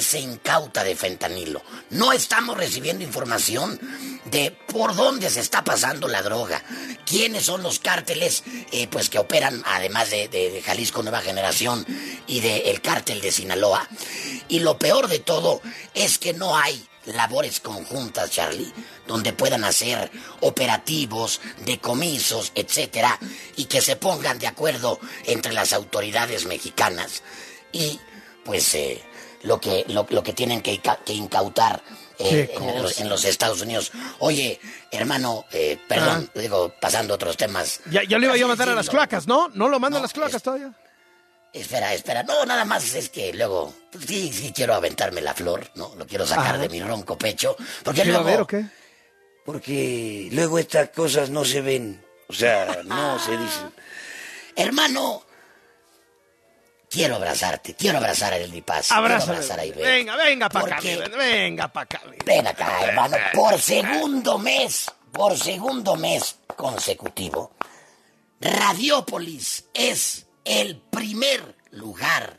se incauta de fentanilo. No estamos recibiendo información de por dónde se está pasando la droga, quiénes son los cárteles eh, pues que operan, además de, Jalisco Nueva Generación y del cártel de Sinaloa. Y lo peor de todo es que no hay labores conjuntas, Charlie, donde puedan hacer operativos, decomisos, etcétera, y que se pongan de acuerdo entre las autoridades mexicanas y, pues, eh, lo que lo, que tienen que, incautar eh, en, los, Estados Unidos. Oye, hermano, eh, perdón, ah. digo, pasando otros temas. Ya, ya le iba yo a mandar a las cloacas, ¿no? ¿No lo mandan a las cloacas todavía? Espera, espera. No, nada más es que luego, pues, sí, sí quiero aventarme la flor, ¿no? Lo quiero sacar de mi ronco pecho. Porque luego, ver o qué? Porque luego estas cosas no se ven. O sea, no se dicen. Hermano, quiero abrazarte, quiero abrazar a Eldi Paz. Abrázame. Quiero abrazar a Venga, venga para acá, venga para acá. Ven acá, hermano. Por segundo mes, por segundo mes consecutivo, Radiópolis es el primer lugar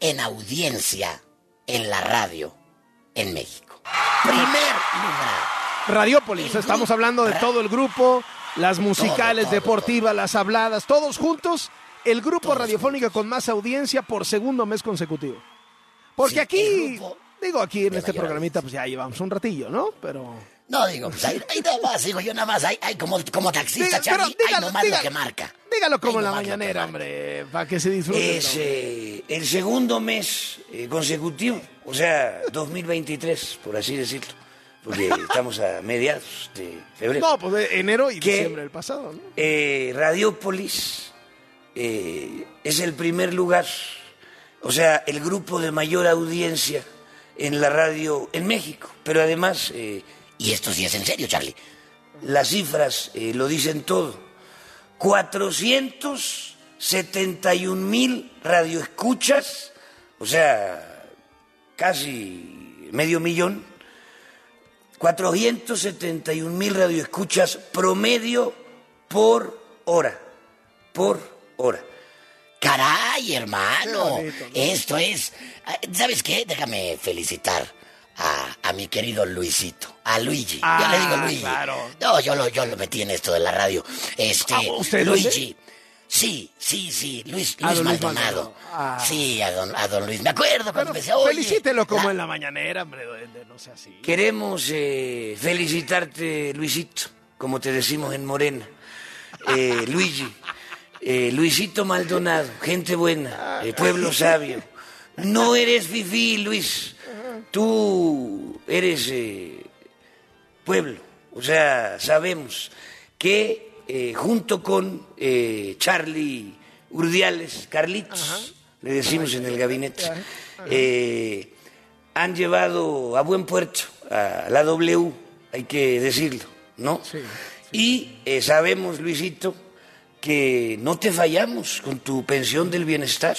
en audiencia en la radio en México. Primer lugar. Radiópolis, estamos hablando de todo el grupo, las musicales, deportivas, las habladas, todos juntos, el grupo radiofónico con más audiencia por segundo mes consecutivo. Porque aquí, digo, aquí en este programita, pues ya llevamos un ratillo, ¿no? Pero... No, digo, pues ahí, nada más, digo yo nada más, hay, como, como taxista, Charlie, hay nomás lo que marca. Dígalo como en la mañanera, hombre, para que se disfrute. Es eh, el segundo mes eh, consecutivo, o sea, 2023, por así decirlo. Porque estamos a mediados de febrero. No, pues de enero y diciembre del pasado, ¿no? Eh, Radiópolis es el primer lugar, o sea, el grupo de mayor audiencia en la radio en México. Pero además y esto sí es en serio, Charlie. Las cifras eh, lo dicen todo. 471 mil radioescuchas, o sea, casi medio millón. 471 mil radioescuchas promedio por hora. Por hora. Caray, hermano. Esto es. ¿Sabes qué? Déjame felicitar a, mi querido Luisito, a Luigi. yo le digo ah, Luigi. No, yo lo, yo lo metí en esto de la radio. Este, ah, ¿Usted Luigi. Sí, sí, sí, Luis, Luis Maldonado. Ah. Sí, a don, a don, Luis. Me acuerdo cuando decía, Felicítelo como en la mañanera, hombre, no sea así. Queremos eh, felicitarte, Luisito, como te decimos en Morena. Eh, Luigi, eh, Luisito Maldonado, gente buena, pueblo sabio. No eres fifí, Luis. Tú eres eh, pueblo, o sea, sabemos que eh, junto con Charlie Urdiales, Carlitos, le decimos en el gabinete, han llevado a buen puerto a la W, hay que decirlo, ¿no? Y sabemos, Luisito, que no te fallamos con tu pensión del bienestar.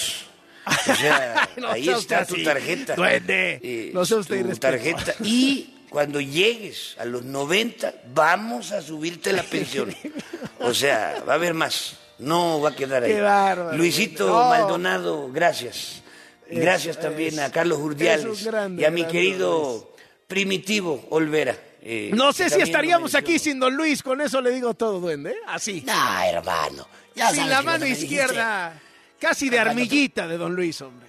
O sea, ahí está tu tarjeta. Duende. no sé usted tu tarjeta. Y cuando llegues a los 90, vamos a subirte la pensión. O sea, va a haber más. No va a quedar ahí. Qué Luisito Maldonado, gracias. Gracias también a Carlos Urdiales y a mi querido Primitivo Olvera. Eh, no sé si estaríamos aquí sin don Luis, con eso le digo todo, duende. Así. No, hermano. sin la mano izquierda. Casi de armillita de don Luis, hombre.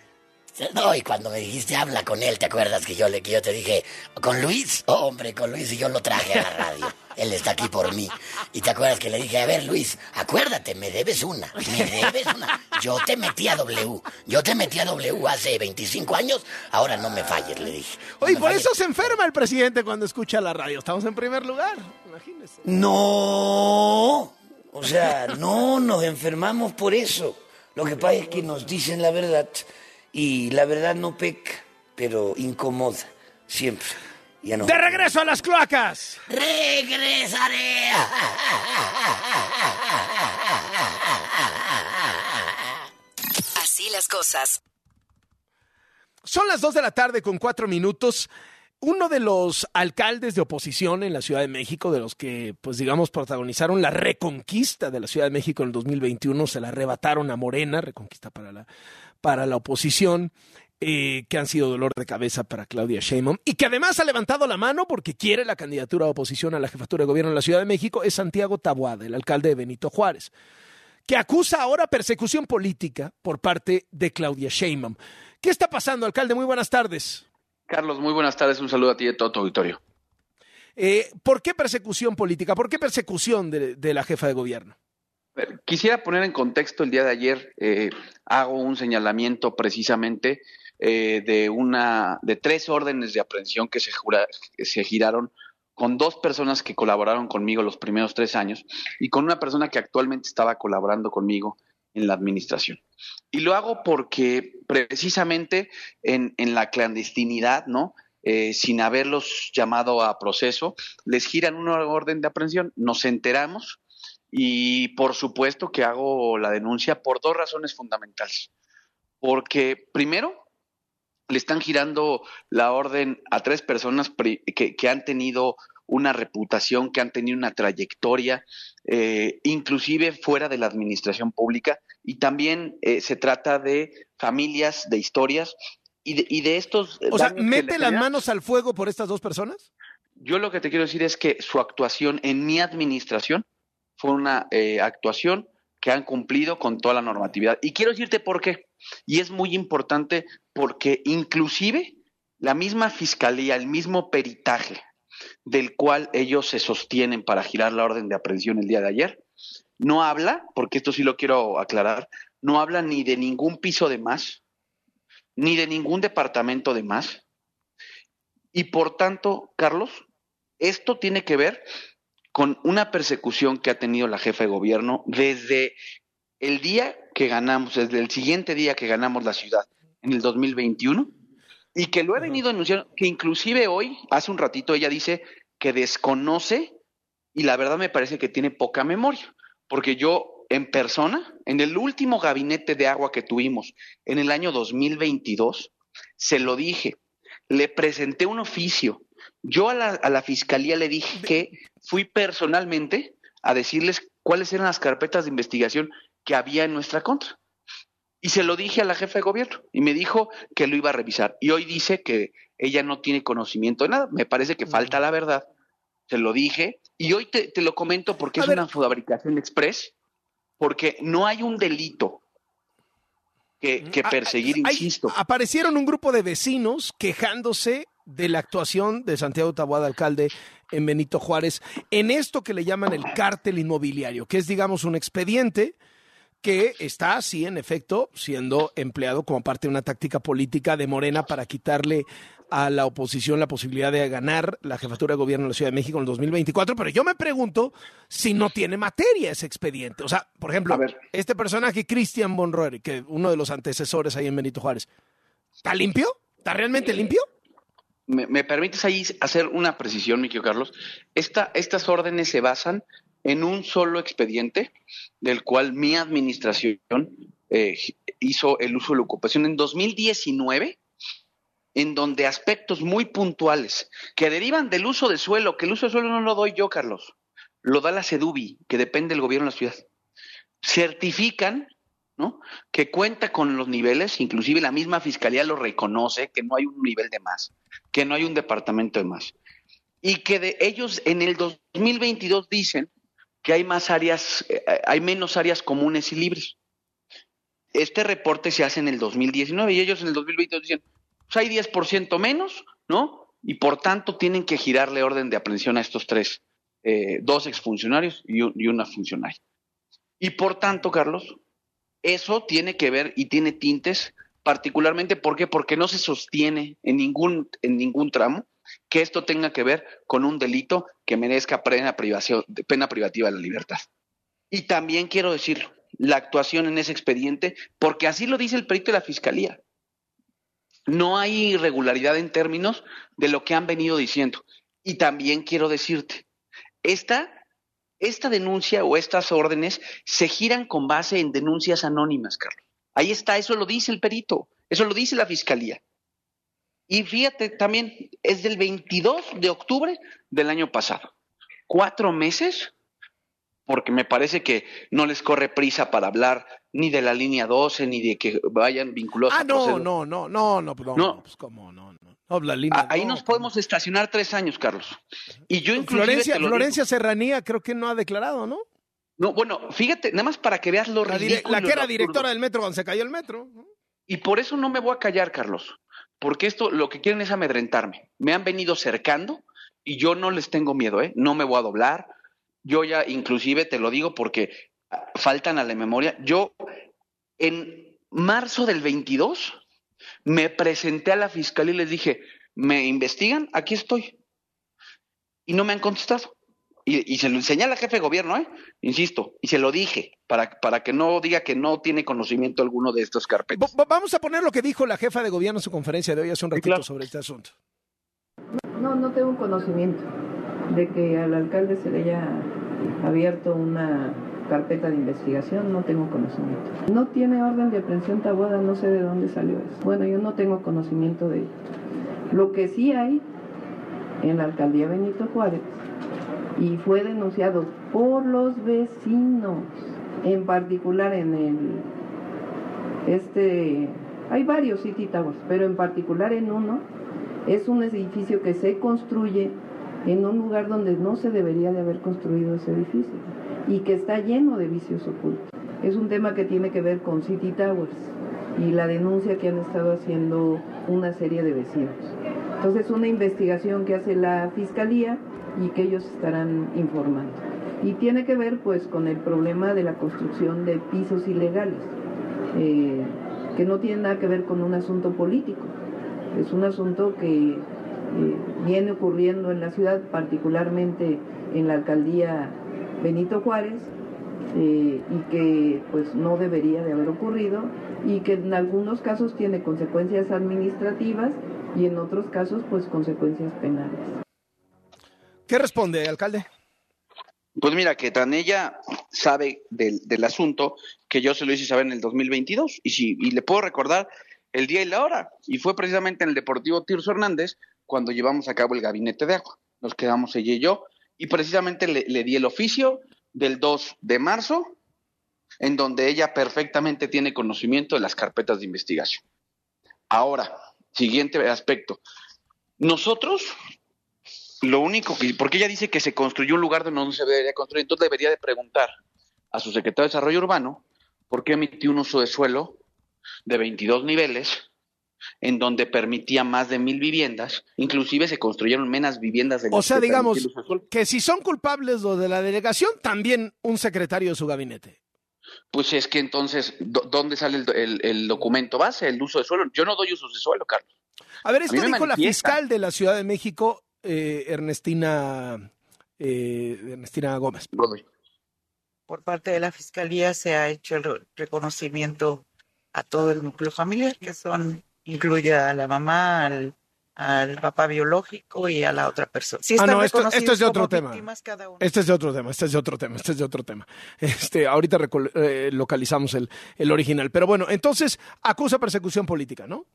No, y cuando me dijiste habla con él, ¿te acuerdas que yo, le, que yo te dije, ¿con Luis? Oh, hombre, con Luis y yo lo traje a la radio. Él está aquí por mí. Y te acuerdas que le dije, a ver, Luis, acuérdate, me debes una, me debes una. Yo te metí a W, yo te metí a W hace 25 años, ahora no me falles, le dije. Oye, por eso se enferma el presidente cuando escucha la radio. Estamos en primer lugar, imagínese. No, o sea, no nos enfermamos por eso. Lo que pasa es que nos dicen la verdad y la verdad no peca, pero incomoda siempre. Ya no. ¡De regreso a las cloacas! ¡Regresaré! Así las cosas. Son las dos de la tarde con cuatro minutos uno de los alcaldes de oposición en la Ciudad de México, de los que, pues digamos, protagonizaron la reconquista de la Ciudad de México en el 2021, se la arrebataron a Morena, reconquista para la, para la oposición, eh, que han sido dolor de cabeza para Claudia Sheinbaum y que además ha levantado la mano porque quiere la candidatura de oposición a la jefatura de gobierno en la Ciudad de México, es Santiago Tabuada, el alcalde de Benito Juárez, que acusa ahora persecución política por parte de Claudia Sheinbaum. ¿Qué está pasando, alcalde? Muy buenas tardes. Carlos, muy buenas tardes. Un saludo a ti y a todo tu auditorio. Eh, ¿Por qué persecución política? ¿Por qué persecución de, la jefa de gobierno? Quisiera poner en contexto el día de ayer, eh, hago un señalamiento precisamente eh, de una de tres órdenes de aprehensión que se, giraron con dos personas que colaboraron conmigo los primeros tres años y con una persona que actualmente estaba colaborando conmigo en la administración. Y lo hago porque precisamente en, en la clandestinidad, ¿no? Eh, sin haberlos llamado a proceso, les giran una orden de aprehensión, nos enteramos y por supuesto que hago la denuncia por dos razones fundamentales. Porque primero, le están girando la orden a tres personas que, han tenido una reputación, que han tenido una trayectoria, eh, inclusive fuera de la administración pública, y también eh, se trata de familias, de historias y de, estos... O sea, ¿mete las manos al fuego por estas dos personas? Yo lo que te quiero decir es que su actuación en mi administración fue una eh, actuación que han cumplido con toda la normatividad. Y quiero decirte por qué. Y es muy importante porque inclusive la misma fiscalía, el mismo peritaje del cual ellos se sostienen para girar la orden de aprehensión el día de ayer, no habla, porque esto sí lo quiero aclarar, no habla ni de ningún piso de más, ni de ningún departamento de más. Y por tanto, Carlos, esto tiene que ver con una persecución que ha tenido la jefa de gobierno desde el día que ganamos, desde el siguiente día que ganamos la ciudad, en el 2021, y que lo he venido anunciando, que inclusive hoy, hace un ratito, ella dice que desconoce, y la verdad me parece que tiene poca memoria, porque yo en persona, en el último gabinete de agua que tuvimos en el año 2022, se lo dije, le presenté un oficio. Yo a la, fiscalía le dije que fui personalmente a decirles cuáles eran las carpetas de investigación que había en nuestra contra. Y se lo dije a la jefa de gobierno y me dijo que lo iba a revisar. Y hoy dice que ella no tiene conocimiento de nada. Me parece que falta la verdad. Se lo dije y hoy te, lo comento porque es una fabricación express porque no hay un delito que, mm, ah, perseguir, insisto. aparecieron un grupo de vecinos quejándose de la actuación de Santiago Taboada, alcalde en Benito Juárez, en esto que le llaman el cártel inmobiliario, que es, digamos, un expediente que está, sí, en efecto, siendo empleado como parte de una táctica política de Morena para quitarle a la oposición la posibilidad de ganar la jefatura de gobierno en la Ciudad de México en el 2024, pero yo me pregunto si no tiene materia ese expediente. O sea, por ejemplo, este personaje, Christian Bonroer, que uno de los antecesores ahí en Benito Juárez, ¿está limpio? ¿Está realmente eh, limpio? Me, permites ahí hacer una precisión, mi querido Carlos? Esta, estas órdenes se basan en un solo expediente del cual mi administración eh, hizo el uso de la ocupación en 2019 en donde aspectos muy puntuales que derivan del uso de suelo, que el uso de suelo no lo doy yo, Carlos, lo da la CEDUBI, que depende del gobierno de la ciudad, certifican ¿no? que cuenta con los niveles, inclusive la misma fiscalía lo reconoce, que no hay un nivel de más, que no hay un departamento de más, y que de ellos en el 2022 dicen que hay más áreas, eh, hay menos áreas comunes y libres. Este reporte se hace en el 2019 y ellos en el 2022 dicen, pues hay 10% menos, ¿no? Y por tanto tienen que girarle orden de aprehensión a estos tres, eh, dos exfuncionarios y, y una funcionaria. Y por tanto, Carlos, eso tiene que ver y tiene tintes, particularmente ¿por qué? porque no se sostiene en ningún, en ningún tramo que esto tenga que ver con un delito que merezca pena, privación, pena privativa de la libertad. Y también quiero decir la actuación en ese expediente, porque así lo dice el perito de la Fiscalía no hay irregularidad en términos de lo que han venido diciendo. Y también quiero decirte, esta, esta denuncia o estas órdenes se giran con base en denuncias anónimas, Carlos. Ahí está, eso lo dice el perito, eso lo dice la fiscalía. Y fíjate también, es del 22 de octubre del año pasado. Cuatro meses porque me parece que no les corre prisa para hablar ni de la línea 12, ni de que vayan vinculados ah, no, no, no, no, no, no, no, pues cómo, no, no. no la línea, ahí nos podemos estacionar tres años, Carlos. Y yo inclusive Florencia, Florencia Serranía creo que no ha declarado, ¿no? No, bueno, fíjate, nada más para que veas lo la ridículo. La que era directora del metro cuando se cayó el metro. Y por eso no me voy a callar, Carlos, porque esto lo que quieren es amedrentarme. Me han venido cercando y yo no les tengo miedo, ¿eh? No me voy a doblar. Yo ya, inclusive, te lo digo porque faltan a la memoria. Yo, en marzo del 22, me presenté a la fiscalía y les dije, ¿me investigan? Aquí estoy. Y no me han contestado. Y, se lo enseñé al jefe de gobierno, ¿eh? Insisto, y se lo dije, para, para que no diga que no tiene conocimiento alguno de estos carpetas. vamos a poner lo que dijo la jefa de gobierno en su conferencia de hoy hace un ratito sobre este asunto. No, no tengo conocimiento de que al alcalde se le haya abierto una carpeta de investigación, no tengo conocimiento. No tiene orden de aprehensión Tabuada, no sé de dónde salió eso. Bueno, yo no tengo conocimiento de ello. Lo que sí hay en la alcaldía Benito Juárez y fue denunciado por los vecinos, en particular en el este hay varios City Towers, pero en particular en uno es un edificio que se construye en un lugar donde no se debería de haber construido ese edificio y que está lleno de vicios ocultos. Es un tema que tiene que ver con City Towers y la denuncia que han estado haciendo una serie de vecinos. Entonces, una investigación que hace la Fiscalía y que ellos estarán informando. Y tiene que ver pues con el problema de la construcción de pisos ilegales, eh, que no tiene nada que ver con un asunto político, es un asunto que eh, viene ocurriendo en la ciudad, particularmente en la alcaldía Benito Juárez, eh, y que pues no debería de haber ocurrido y que en algunos casos tiene consecuencias administrativas y en otros casos pues consecuencias penales. ¿Qué responde, alcalde? Pues mira, que tan ella sabe del, asunto que yo se lo hice saber en el 2022 y, si, y le puedo recordar el día y la hora. Y fue precisamente en el Deportivo Tirso Hernández cuando llevamos a cabo el gabinete de agua. Nos quedamos ella y yo y precisamente le, le di el oficio del 2 de marzo en donde ella perfectamente tiene conocimiento de las carpetas de investigación. Ahora, siguiente aspecto. Nosotros lo único que, porque ella dice que se construyó un lugar donde no se debería construir, entonces debería de preguntar a su secretario de Desarrollo Urbano por qué emitió un uso de suelo de 22 niveles en donde permitía más de mil viviendas, inclusive se construyeron menos viviendas de O sea, digamos que si son culpables los de la delegación, también un secretario de su gabinete. Pues es que entonces, ¿dónde sale el, documento base, el uso de suelo? Yo no doy usos de suelo, Carlos. A ver, esto dijo la fiscal de la Ciudad de México eh, Ernestina, eh, Ernestina Gómez. Por parte de la Fiscalía se ha hecho el reconocimiento a todo el núcleo familiar, que son incluye a la mamá, al, papá biológico y a la otra persona. ah, no, esto, es de otro tema. Este es de otro tema, este es de otro tema, este es de otro tema. Este, ahorita eh, localizamos el, el original. Pero bueno, entonces acusa persecución política, ¿no?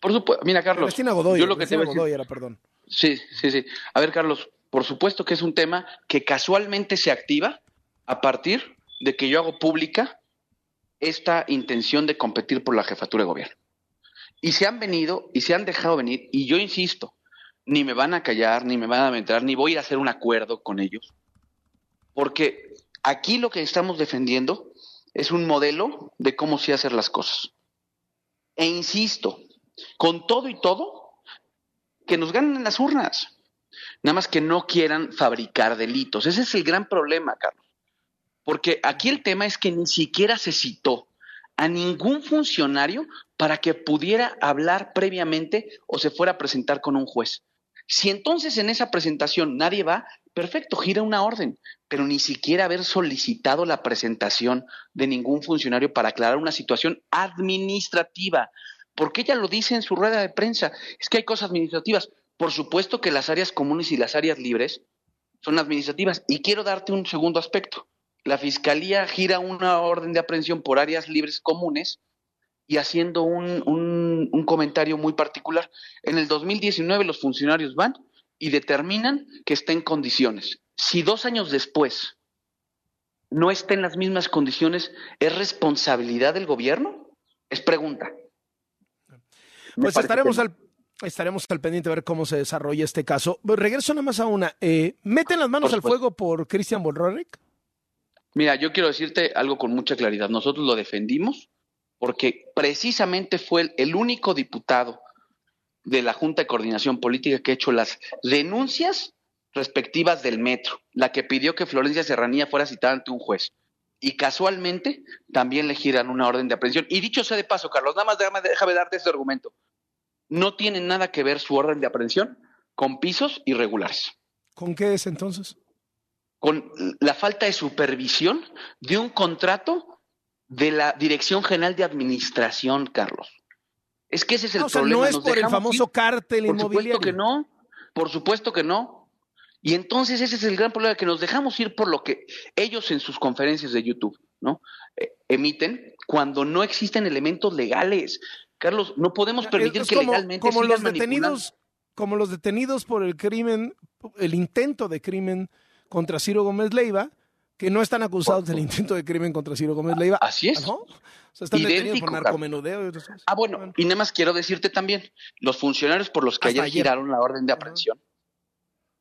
Por supuesto, mira, Carlos. Godoy, yo lo que te Godoy era, perdón. Sí, sí, sí. A ver, Carlos, por supuesto que es un tema que casualmente se activa a partir de que yo hago pública esta intención de competir por la jefatura de gobierno. Y se han venido y se han dejado venir, y yo insisto, ni me van a callar, ni me van a entrar, ni voy a ir a hacer un acuerdo con ellos, porque aquí lo que estamos defendiendo es un modelo de cómo se hacen las cosas. E insisto, con todo y todo, que nos ganen en las urnas. Nada más que no quieran fabricar delitos. Ese es el gran problema, Carlos. Porque aquí el tema es que ni siquiera se citó a ningún funcionario para que pudiera hablar previamente o se fuera a presentar con un juez. Si entonces en esa presentación nadie va, perfecto, gira una orden, pero ni siquiera haber solicitado la presentación de ningún funcionario para aclarar una situación administrativa porque ella lo dice en su rueda de prensa, es que hay cosas administrativas. Por supuesto que las áreas comunes y las áreas libres son administrativas. Y quiero darte un segundo aspecto. La Fiscalía gira una orden de aprehensión por áreas libres comunes y haciendo un, un, comentario muy particular. En el 2019 los funcionarios van y determinan que está en condiciones. Si dos años después no está en las mismas condiciones, ¿es responsabilidad del gobierno? Es pregunta. Pues estaremos al, estaremos al pendiente de ver cómo se desarrolla este caso. Regreso nada más a una. Eh, ¿Meten las manos al fuego por Christian Bolrorek? Mira, yo quiero decirte algo con mucha claridad. Nosotros lo defendimos porque precisamente fue el único diputado de la Junta de Coordinación Política que ha hecho las denuncias respectivas del metro, la que pidió que Florencia Serranía fuera citada ante un juez. Y casualmente también le giran una orden de aprehensión. Y dicho sea de paso, Carlos, nada más déjame, déjame darte este argumento. No tiene nada que ver su orden de aprehensión con pisos irregulares. ¿Con qué es entonces? Con la falta de supervisión de un contrato de la Dirección General de Administración, Carlos. Es que ese es el problema. no es por el famoso cártel inmobiliario. Por supuesto que no, por supuesto que no. Y entonces ese es el gran problema, que nos dejamos ir por lo que ellos en sus conferencias de YouTube, ¿no? Eh, emiten cuando no existen elementos legales. Carlos, no podemos permitir que legalmente como los detenidos, como los detenidos por el crimen, el intento de crimen contra Ciro Gómez Leiva, que no están acusados del intento de crimen contra Ciro Gómez Leiva. Así es. ¿no? están detenidos por narcomenudeo. ah, bueno, y nada más quiero decirte también, los funcionarios por los que ayer, giraron la orden de aprehensión,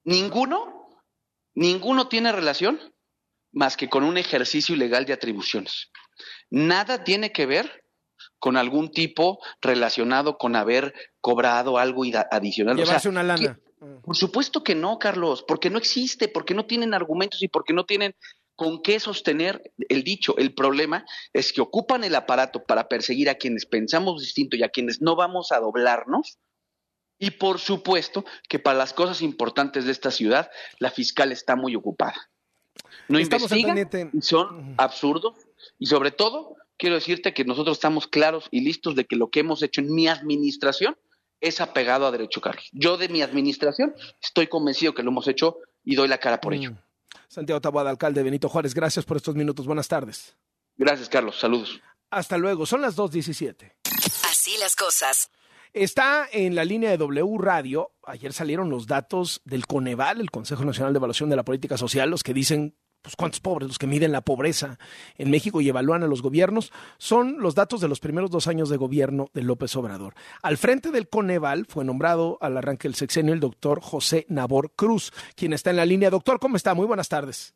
ninguno, ninguno tiene relación más que con un ejercicio ilegal de atribuciones. Nada tiene que ver con algún tipo relacionado con haber cobrado algo adicional. Llevarse una lana. por supuesto que no, Carlos, porque no existe, porque no tienen argumentos y porque no tienen con qué sostener el dicho. El problema es que ocupan el aparato para perseguir a quienes pensamos distinto y a quienes no vamos a doblarnos. Y por supuesto que para las cosas importantes de esta ciudad, la fiscal está muy ocupada. No investigan, son absurdos y sobre todo quiero decirte que nosotros estamos claros y listos de que lo que hemos hecho en mi administración es apegado a derecho, Carlos. Yo de mi administración estoy convencido que lo hemos hecho y doy la cara por ello. Mm. Santiago Taboada, alcalde Benito Juárez, gracias por estos minutos. Buenas tardes. Gracias, Carlos. Saludos. Hasta luego. Son las 2.17. Así las cosas. Está en la línea de W Radio. Ayer salieron los datos del Coneval, el Consejo Nacional de Evaluación de la Política Social, los que dicen pues, cuántos pobres, los que miden la pobreza en México y evalúan a los gobiernos, son los datos de los primeros dos años de gobierno de López Obrador. Al frente del Coneval fue nombrado al arranque del sexenio el doctor José Nabor Cruz, quien está en la línea. Doctor, ¿cómo está? Muy buenas tardes.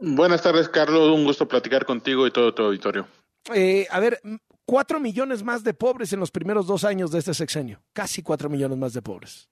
Buenas tardes, Carlos. Un gusto platicar contigo y todo tu auditorio. Eh, a ver, cuatro millones más de pobres en los primeros dos años de este sexenio. Casi cuatro millones más de pobres.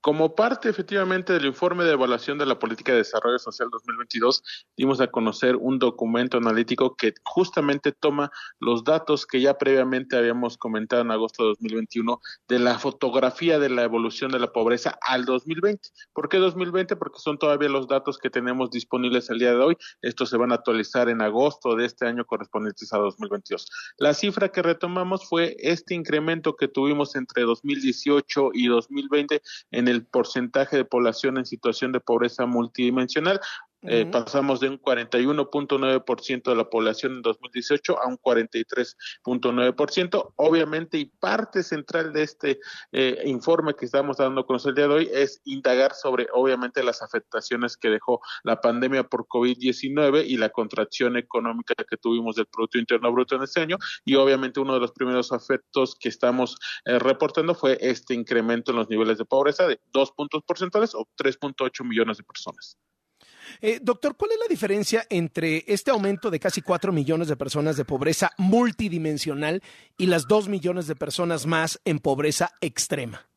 Como parte efectivamente del informe de evaluación de la política de desarrollo social 2022, dimos a conocer un documento analítico que justamente toma los datos que ya previamente habíamos comentado en agosto de 2021 de la fotografía de la evolución de la pobreza al 2020. ¿Por qué 2020? Porque son todavía los datos que tenemos disponibles el día de hoy. Estos se van a actualizar en agosto de este año correspondientes a 2022. La cifra que retomamos fue este incremento que tuvimos entre 2018 y 2020 en el porcentaje de población en situación de pobreza multidimensional. Eh, pasamos de un 41.9% de la población en 2018 a un 43.9%. Obviamente, y parte central de este eh, informe que estamos dando con el día de hoy es indagar sobre, obviamente, las afectaciones que dejó la pandemia por COVID-19 y la contracción económica que tuvimos del Producto Interno Bruto en este año. Y obviamente, uno de los primeros efectos que estamos eh, reportando fue este incremento en los niveles de pobreza de dos puntos porcentuales o 3.8 millones de personas. Eh, doctor, ¿cuál es la diferencia entre este aumento de casi 4 millones de personas de pobreza multidimensional y las 2 millones de personas más en pobreza extrema?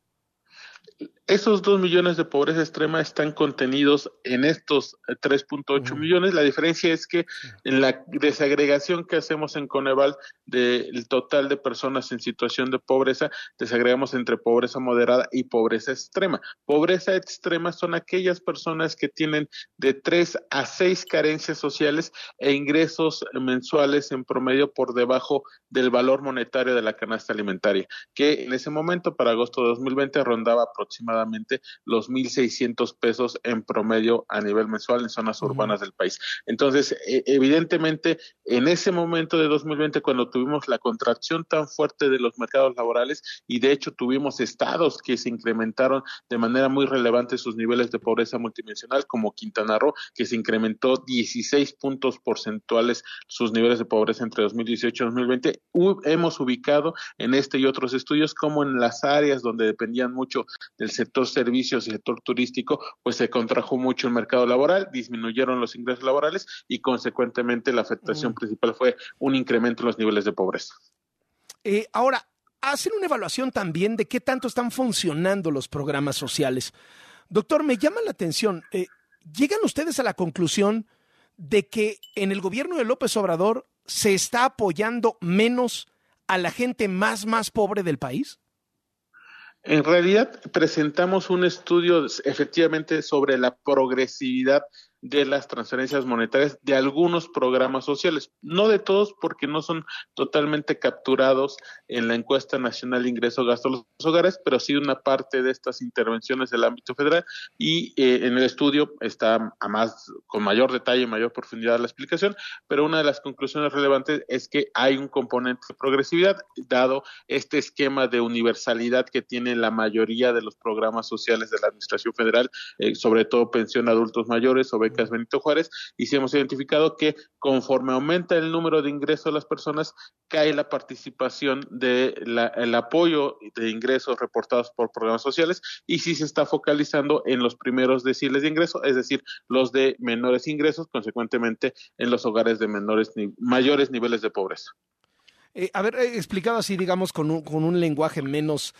Esos dos millones de pobreza extrema están contenidos en estos 3.8 millones. La diferencia es que en la desagregación que hacemos en Coneval del total de personas en situación de pobreza, desagregamos entre pobreza moderada y pobreza extrema. Pobreza extrema son aquellas personas que tienen de 3 a 6 carencias sociales e ingresos mensuales en promedio por debajo del valor monetario de la canasta alimentaria, que en ese momento, para agosto de 2020, rondaba aproximadamente los 1.600 pesos en promedio a nivel mensual en zonas urbanas del país. Entonces, e, evidentemente, en ese momento de 2020, cuando tuvimos la contracción tan fuerte de los mercados laborales y de hecho tuvimos estados que se incrementaron de manera muy relevante sus niveles de pobreza multidimensional, como Quintana Roo, que se incrementó 16 puntos porcentuales sus niveles de pobreza entre 2018 y 2020, hemos ubicado en este y otros estudios como en las áreas donde dependían mucho del sector servicios y sector turístico, pues se contrajo mucho el mercado laboral, disminuyeron los ingresos laborales y consecuentemente la afectación mm. principal fue un incremento en los niveles de pobreza. Eh, ahora, hacen una evaluación también de qué tanto están funcionando los programas sociales. Doctor, me llama la atención, eh, ¿llegan ustedes a la conclusión de que en el gobierno de López Obrador se está apoyando menos a la gente más, más pobre del país? En realidad presentamos un estudio efectivamente sobre la progresividad de las transferencias monetarias de algunos programas sociales, no de todos porque no son totalmente capturados en la encuesta nacional de ingreso gasto de los hogares, pero sí una parte de estas intervenciones del ámbito federal. Y eh, en el estudio está a más con mayor detalle, mayor profundidad la explicación, pero una de las conclusiones relevantes es que hay un componente de progresividad dado este esquema de universalidad que tiene la mayoría de los programas sociales de la administración federal, eh, sobre todo pensión a adultos mayores o Benito Juárez, y si hemos identificado que conforme aumenta el número de ingresos de las personas, cae la participación del apoyo de ingresos reportados por programas sociales y si se está focalizando en los primeros deciles de ingreso, es decir, los de menores ingresos, consecuentemente en los hogares de menores mayores niveles de pobreza. Eh, haber eh, explicado así, digamos, con un, con un lenguaje menos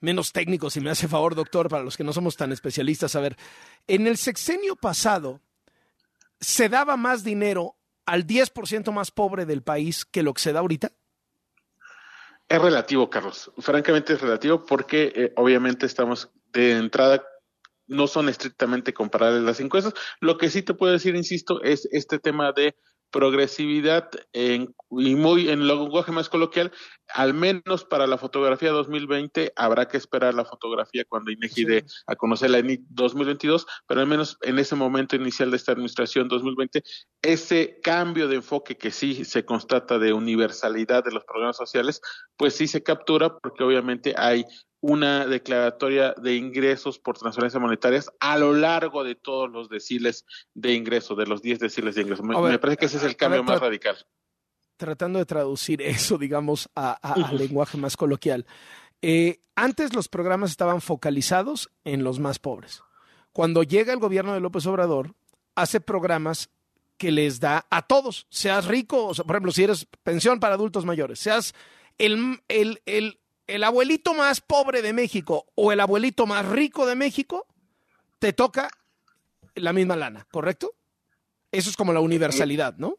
menos técnico, si me hace favor, doctor, para los que no somos tan especialistas. A ver, en el sexenio pasado, se daba más dinero al 10% más pobre del país que lo que se da ahorita? Es relativo, Carlos. Francamente es relativo porque eh, obviamente estamos de entrada no son estrictamente comparables las encuestas. Lo que sí te puedo decir, insisto, es este tema de progresividad en, y muy en lenguaje más coloquial, al menos para la fotografía 2020 habrá que esperar la fotografía cuando INEGI dé a conocer la 2022, pero al menos en ese momento inicial de esta administración 2020, ese cambio de enfoque que sí se constata de universalidad de los programas sociales, pues sí se captura porque obviamente hay una declaratoria de ingresos por transferencias monetarias a lo largo de todos los deciles de ingreso, de los 10 deciles de ingreso. Me, parece que ese es el cambio más radical. Tratando de traducir eso, digamos, a, lenguaje más coloquial. Eh, antes los programas estaban focalizados en los más pobres. Cuando llega el gobierno de López Obrador, hace programas que les da a todos, seas rico, o por ejemplo, si eres pensión para adultos mayores, seas el, el, el el abuelito más pobre de México o el abuelito más rico de México, te toca la misma lana, ¿correcto? Eso es como la universalidad, ¿no?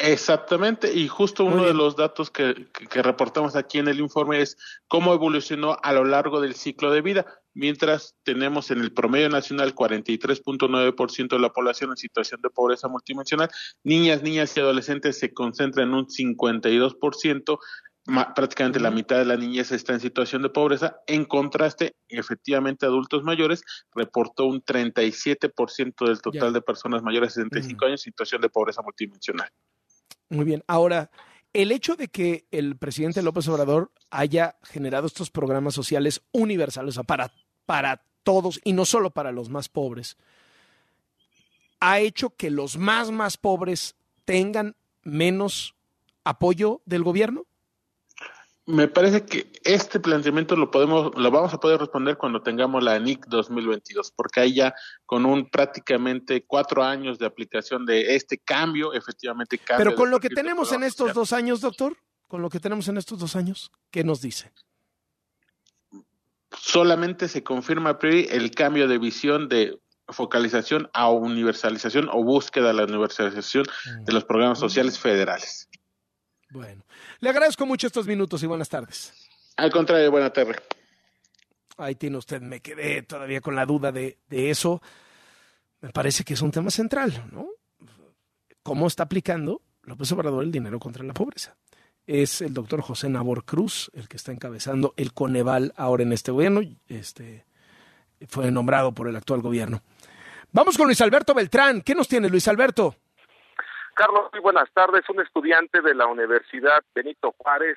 Exactamente, y justo uno de los datos que, que, reportamos aquí en el informe es cómo evolucionó a lo largo del ciclo de vida, mientras tenemos en el promedio nacional 43.9% de la población en situación de pobreza multidimensional, niñas, niñas y adolescentes se concentran en un 52%, prácticamente la mitad de la niñez está en situación de pobreza. En contraste, efectivamente, adultos mayores reportó un 37% del total de personas mayores de 65 años en situación de pobreza multidimensional. Muy bien. Ahora, el hecho de que el presidente López Obrador haya generado estos programas sociales universales, para, para todos y no solo para los más pobres, ha hecho que los más, más pobres tengan menos apoyo del gobierno? Me parece que este planteamiento lo podemos, lo vamos a poder responder cuando tengamos la NIC 2022, porque ahí ya con un prácticamente cuatro años de aplicación de este cambio, efectivamente cambia. Pero con lo que tenemos en estos dos años, doctor, con lo que tenemos en estos dos años, ¿qué nos dice? Solamente se confirma a priori el cambio de visión de focalización a universalización o búsqueda de la universalización de los programas sociales federales. Bueno, le agradezco mucho estos minutos y buenas tardes. Al contrario, buena tarde. Ahí tiene usted, me quedé todavía con la duda de, de eso. Me parece que es un tema central, ¿no? ¿Cómo está aplicando López Obrador el dinero contra la pobreza? Es el doctor José Nabor Cruz el que está encabezando el Coneval ahora en este gobierno. Este, fue nombrado por el actual gobierno. Vamos con Luis Alberto Beltrán. ¿Qué nos tiene Luis Alberto? Carlos, muy buenas tardes. Un estudiante de la Universidad Benito Juárez,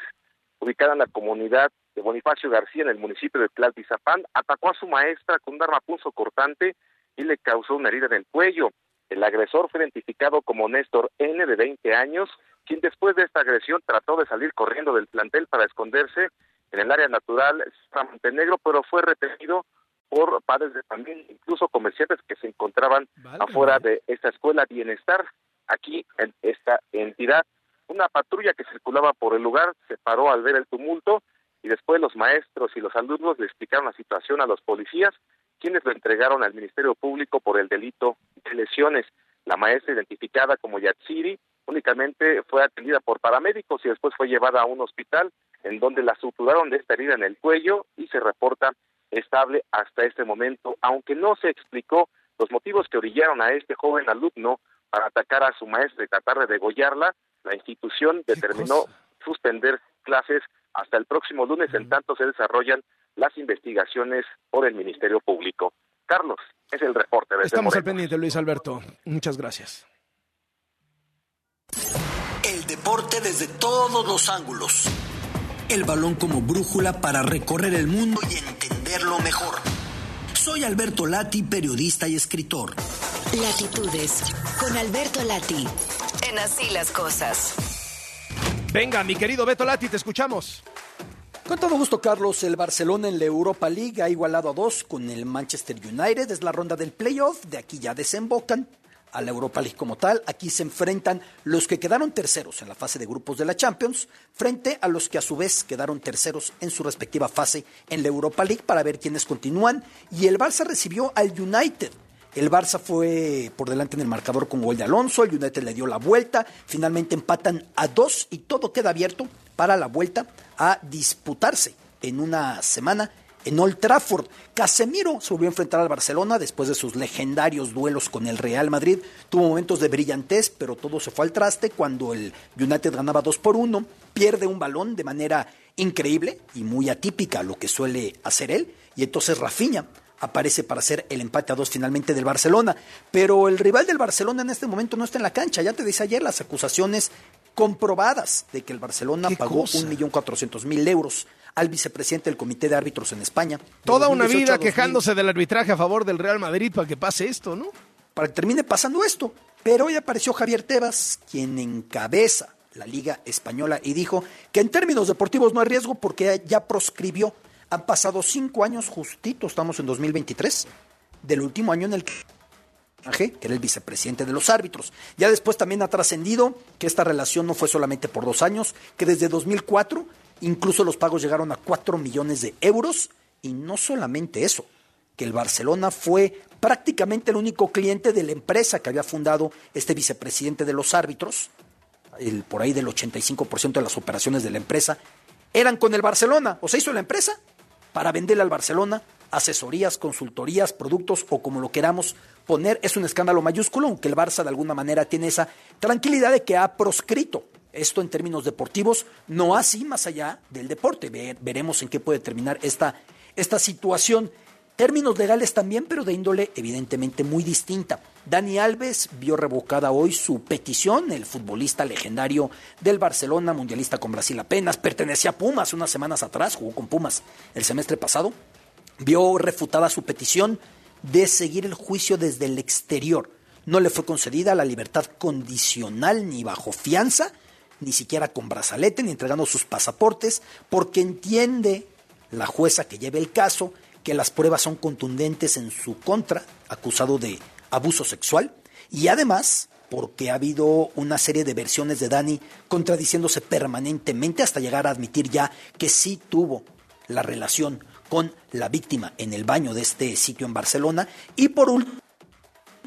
ubicada en la comunidad de Bonifacio García, en el municipio de Tlaltizapán, atacó a su maestra con un arma punzo cortante y le causó una herida en el cuello. El agresor fue identificado como Néstor N, de 20 años, quien después de esta agresión trató de salir corriendo del plantel para esconderse en el área natural San Montenegro, pero fue retenido por padres de familia, incluso comerciantes que se encontraban afuera de esta escuela Bienestar. Aquí, en esta entidad, una patrulla que circulaba por el lugar se paró al ver el tumulto y después los maestros y los alumnos le explicaron la situación a los policías, quienes lo entregaron al Ministerio Público por el delito de lesiones. La maestra, identificada como Yatsiri, únicamente fue atendida por paramédicos y después fue llevada a un hospital en donde la suturaron de esta herida en el cuello y se reporta estable hasta este momento, aunque no se explicó los motivos que orillaron a este joven alumno para atacar a su maestra y tratar de degollarla, la institución determinó suspender clases hasta el próximo lunes, en tanto se desarrollan las investigaciones por el Ministerio Público. Carlos, es el reporte. De Estamos al pendiente, Luis Alberto. Muchas gracias. El deporte desde todos los ángulos. El balón como brújula para recorrer el mundo y entenderlo mejor. Soy Alberto Lati, periodista y escritor. Latitudes, con Alberto Lati, en Así las Cosas. Venga, mi querido Beto Lati, te escuchamos. Con todo gusto, Carlos, el Barcelona en la Europa League ha igualado a dos con el Manchester United. Es la ronda del playoff. De aquí ya desembocan a la Europa League como tal. Aquí se enfrentan los que quedaron terceros en la fase de grupos de la Champions frente a los que a su vez quedaron terceros en su respectiva fase en la Europa League para ver quiénes continúan. Y el Barça recibió al United. El Barça fue por delante en el marcador con gol de Alonso, el United le dio la vuelta, finalmente empatan a dos y todo queda abierto para la vuelta a disputarse en una semana en Old Trafford. Casemiro se volvió a enfrentar al Barcelona después de sus legendarios duelos con el Real Madrid. Tuvo momentos de brillantez, pero todo se fue al traste cuando el United ganaba 2 por 1. Pierde un balón de manera increíble y muy atípica lo que suele hacer él. Y entonces Rafinha aparece para hacer el empate a dos finalmente del Barcelona. Pero el rival del Barcelona en este momento no está en la cancha. Ya te decía ayer las acusaciones comprobadas de que el Barcelona pagó un millón cuatrocientos mil euros al vicepresidente del Comité de Árbitros en España. Toda una vida quejándose del arbitraje a favor del Real Madrid para que pase esto, ¿no? Para que termine pasando esto. Pero hoy apareció Javier Tebas, quien encabeza la Liga Española y dijo que en términos deportivos no hay riesgo porque ya proscribió. Han pasado cinco años justito, estamos en 2023, del último año en el que que era el vicepresidente de los árbitros. Ya después también ha trascendido que esta relación no fue solamente por dos años, que desde 2004 incluso los pagos llegaron a 4 millones de euros y no solamente eso, que el Barcelona fue prácticamente el único cliente de la empresa que había fundado este vicepresidente de los árbitros, el, por ahí del 85% de las operaciones de la empresa, eran con el Barcelona, o se hizo la empresa para venderle al Barcelona asesorías, consultorías, productos o como lo queramos poner. Es un escándalo mayúsculo, aunque el Barça de alguna manera tiene esa tranquilidad de que ha proscrito esto en términos deportivos, no así más allá del deporte. veremos en qué puede terminar esta, esta situación. Términos legales también, pero de índole evidentemente muy distinta. Dani Alves vio revocada hoy su petición, el futbolista legendario del Barcelona, mundialista con Brasil apenas, pertenecía a Pumas unas semanas atrás, jugó con Pumas el semestre pasado, vio refutada su petición de seguir el juicio desde el exterior. No le fue concedida la libertad condicional ni bajo fianza, ni siquiera con brazalete, ni entregando sus pasaportes, porque entiende la jueza que lleve el caso que las pruebas son contundentes en su contra, acusado de abuso sexual, y además porque ha habido una serie de versiones de Dani contradiciéndose permanentemente hasta llegar a admitir ya que sí tuvo la relación con la víctima en el baño de este sitio en Barcelona, y por último,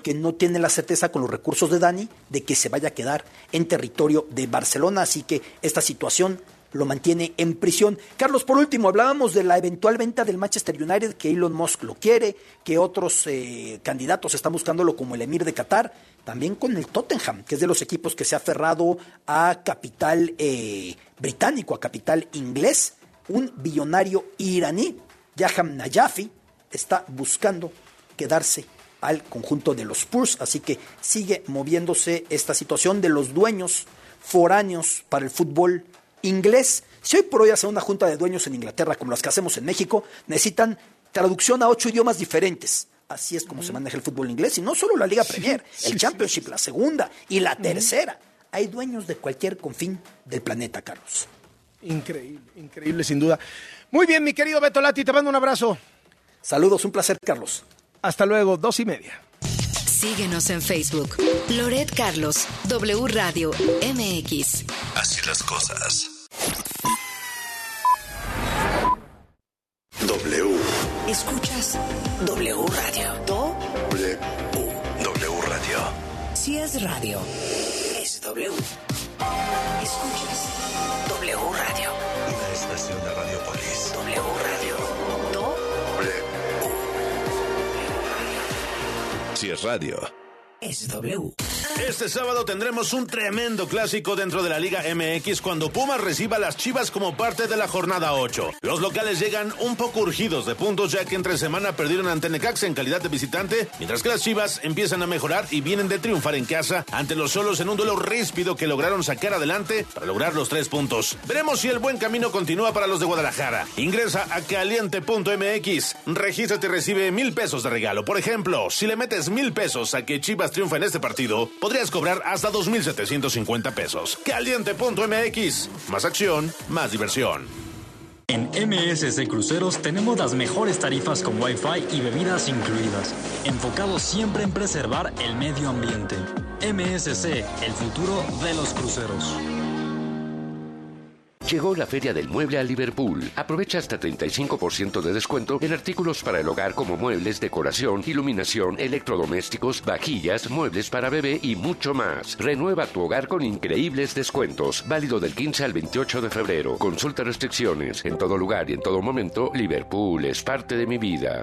que no tiene la certeza con los recursos de Dani de que se vaya a quedar en territorio de Barcelona, así que esta situación lo mantiene en prisión. Carlos, por último, hablábamos de la eventual venta del Manchester United, que Elon Musk lo quiere, que otros eh, candidatos están buscándolo como el emir de Qatar, también con el Tottenham, que es de los equipos que se ha aferrado a capital eh, británico, a capital inglés, un billonario iraní, Yaham Nayafi, está buscando quedarse al conjunto de los Spurs, así que sigue moviéndose esta situación de los dueños foráneos para el fútbol inglés. Si hoy por hoy hace una junta de dueños en Inglaterra como las que hacemos en México, necesitan traducción a ocho idiomas diferentes. Así es como se maneja el fútbol inglés, y no solo la Liga Premier, el Championship, la segunda y la tercera. Hay dueños de cualquier confín del planeta, Carlos. Increíble, increíble sin duda. Muy bien, mi querido Beto Lati, te mando un abrazo. Saludos, un placer, Carlos. Hasta luego, dos y media. Síguenos en Facebook. Loret Carlos, W Radio, MX. Así las cosas. W. Escuchas W Radio. Do. W. W Radio. Si es radio, Si radio. Es W. Este sábado tendremos un tremendo clásico dentro de la Liga MX cuando Pumas reciba a las Chivas como parte de la jornada 8. Los locales llegan un poco urgidos de puntos ya que entre semana perdieron ante Necaxa en calidad de visitante, mientras que las Chivas empiezan a mejorar y vienen de triunfar en casa ante los solos en un duelo ríspido que lograron sacar adelante para lograr los tres puntos. Veremos si el buen camino continúa para los de Guadalajara. Ingresa a caliente.mx, regístrate y recibe mil pesos de regalo. Por ejemplo, si le metes mil pesos a que Chivas triunfa en este partido, podrías cobrar hasta 2.750 pesos. Caliente.mx. Más acción, más diversión. En MSC Cruceros tenemos las mejores tarifas con Wi-Fi y bebidas incluidas, enfocados siempre en preservar el medio ambiente. MSC, el futuro de los cruceros. Llegó la Feria del Mueble a Liverpool. Aprovecha hasta 35% de descuento en artículos para el hogar como muebles, decoración, iluminación, electrodomésticos, vajillas, muebles para bebé y mucho más. Renueva tu hogar con increíbles descuentos. Válido del 15 al 28 de febrero. Consulta restricciones. En todo lugar y en todo momento, Liverpool es parte de mi vida.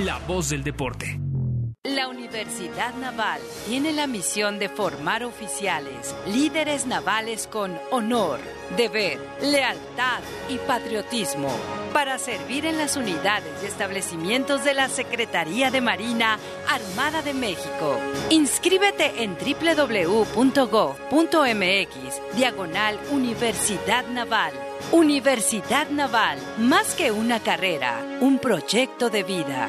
la voz del deporte. La Universidad Naval tiene la misión de formar oficiales, líderes navales con honor, deber, lealtad y patriotismo para servir en las unidades y establecimientos de la Secretaría de Marina Armada de México. Inscríbete en www.gov.mx, diagonal Universidad Naval. Universidad Naval, más que una carrera, un proyecto de vida.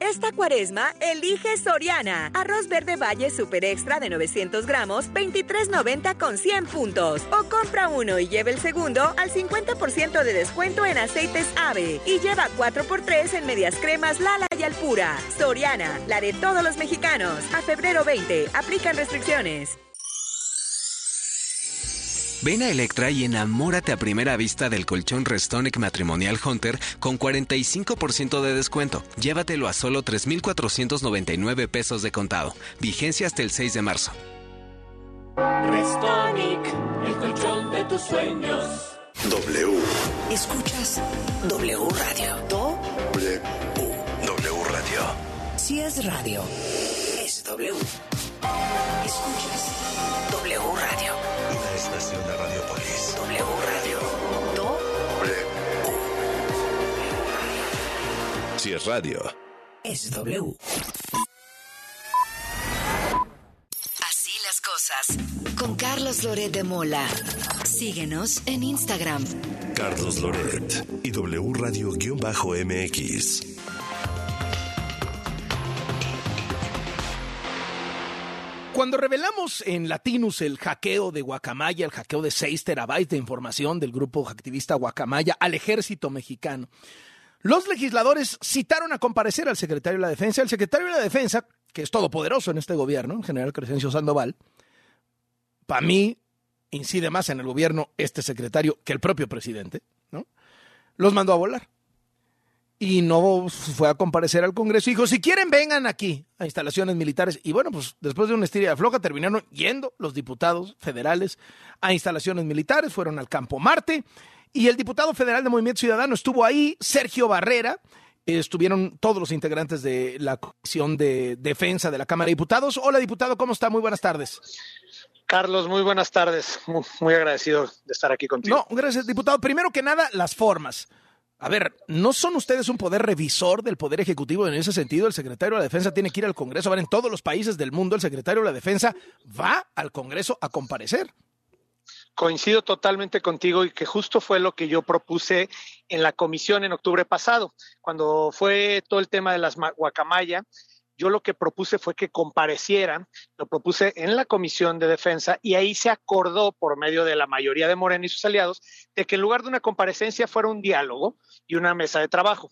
Esta cuaresma, elige Soriana. Arroz verde Valle Super Extra de 900 gramos, 23.90 con 100 puntos. O compra uno y lleve el segundo al 50% de descuento en aceites AVE. Y lleva 4x3 en medias cremas Lala y Alpura. Soriana, la de todos los mexicanos. A febrero 20, aplican restricciones. Ven a Electra y enamórate a primera vista del colchón Restonic Matrimonial Hunter con 45% de descuento. Llévatelo a solo 3,499 pesos de contado. Vigencia hasta el 6 de marzo. Restonic, el colchón de tus sueños. W. Escuchas W Radio. Do. W. W Radio. Si es radio, es W. Escuchas W Radio. Si es radio. Es W. Así las cosas. Con Carlos Loret de Mola. Síguenos en Instagram. Carlos Loret y W Radio-MX. Cuando revelamos en Latinus el hackeo de Guacamaya, el hackeo de 6 terabytes de información del grupo activista Guacamaya al ejército mexicano, los legisladores citaron a comparecer al secretario de la Defensa. El secretario de la Defensa, que es todopoderoso en este gobierno, en general Crescencio Sandoval, para mí incide más en el gobierno este secretario que el propio presidente, ¿no? Los mandó a volar y no fue a comparecer al Congreso. Dijo, si quieren, vengan aquí a instalaciones militares. Y bueno, pues después de una estiria de floja terminaron yendo los diputados federales a instalaciones militares, fueron al Campo Marte. Y el diputado federal de Movimiento Ciudadano estuvo ahí, Sergio Barrera. Estuvieron todos los integrantes de la Comisión de Defensa de la Cámara de Diputados. Hola, diputado, ¿cómo está? Muy buenas tardes. Carlos, muy buenas tardes. Muy, muy agradecido de estar aquí contigo. No, gracias, diputado. Primero que nada, las formas. A ver, ¿no son ustedes un poder revisor del Poder Ejecutivo en ese sentido? El secretario de la Defensa tiene que ir al Congreso. A ver, en todos los países del mundo el secretario de la Defensa va al Congreso a comparecer. Coincido totalmente contigo y que justo fue lo que yo propuse en la comisión en octubre pasado, cuando fue todo el tema de las guacamaya. Yo lo que propuse fue que comparecieran, lo propuse en la Comisión de Defensa y ahí se acordó por medio de la mayoría de Morena y sus aliados de que en lugar de una comparecencia fuera un diálogo y una mesa de trabajo.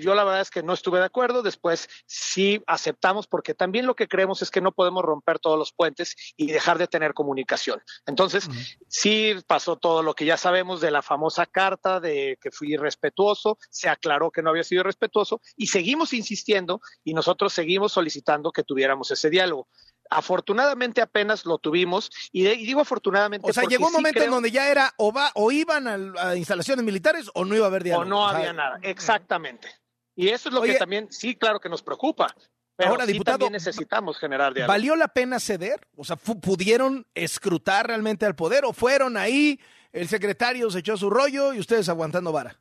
Yo la verdad es que no estuve de acuerdo, después sí aceptamos porque también lo que creemos es que no podemos romper todos los puentes y dejar de tener comunicación. Entonces, uh -huh. sí pasó todo lo que ya sabemos de la famosa carta de que fui irrespetuoso, se aclaró que no había sido irrespetuoso y seguimos insistiendo y nosotros seguimos solicitando que tuviéramos ese diálogo. Afortunadamente apenas lo tuvimos y, de, y digo afortunadamente. O sea, llegó un momento sí creo... en donde ya era o, va, o iban a, a, instalaciones militares o no iba a haber diálogo. O no había sea, nada, exactamente. Y eso es lo Oye, que también, sí, claro que nos preocupa. Pero ahora, sí diputado, también necesitamos generar diálogo. ¿Valió la pena ceder? O sea, ¿pudieron escrutar realmente al poder o fueron ahí, el secretario se echó su rollo y ustedes aguantando vara?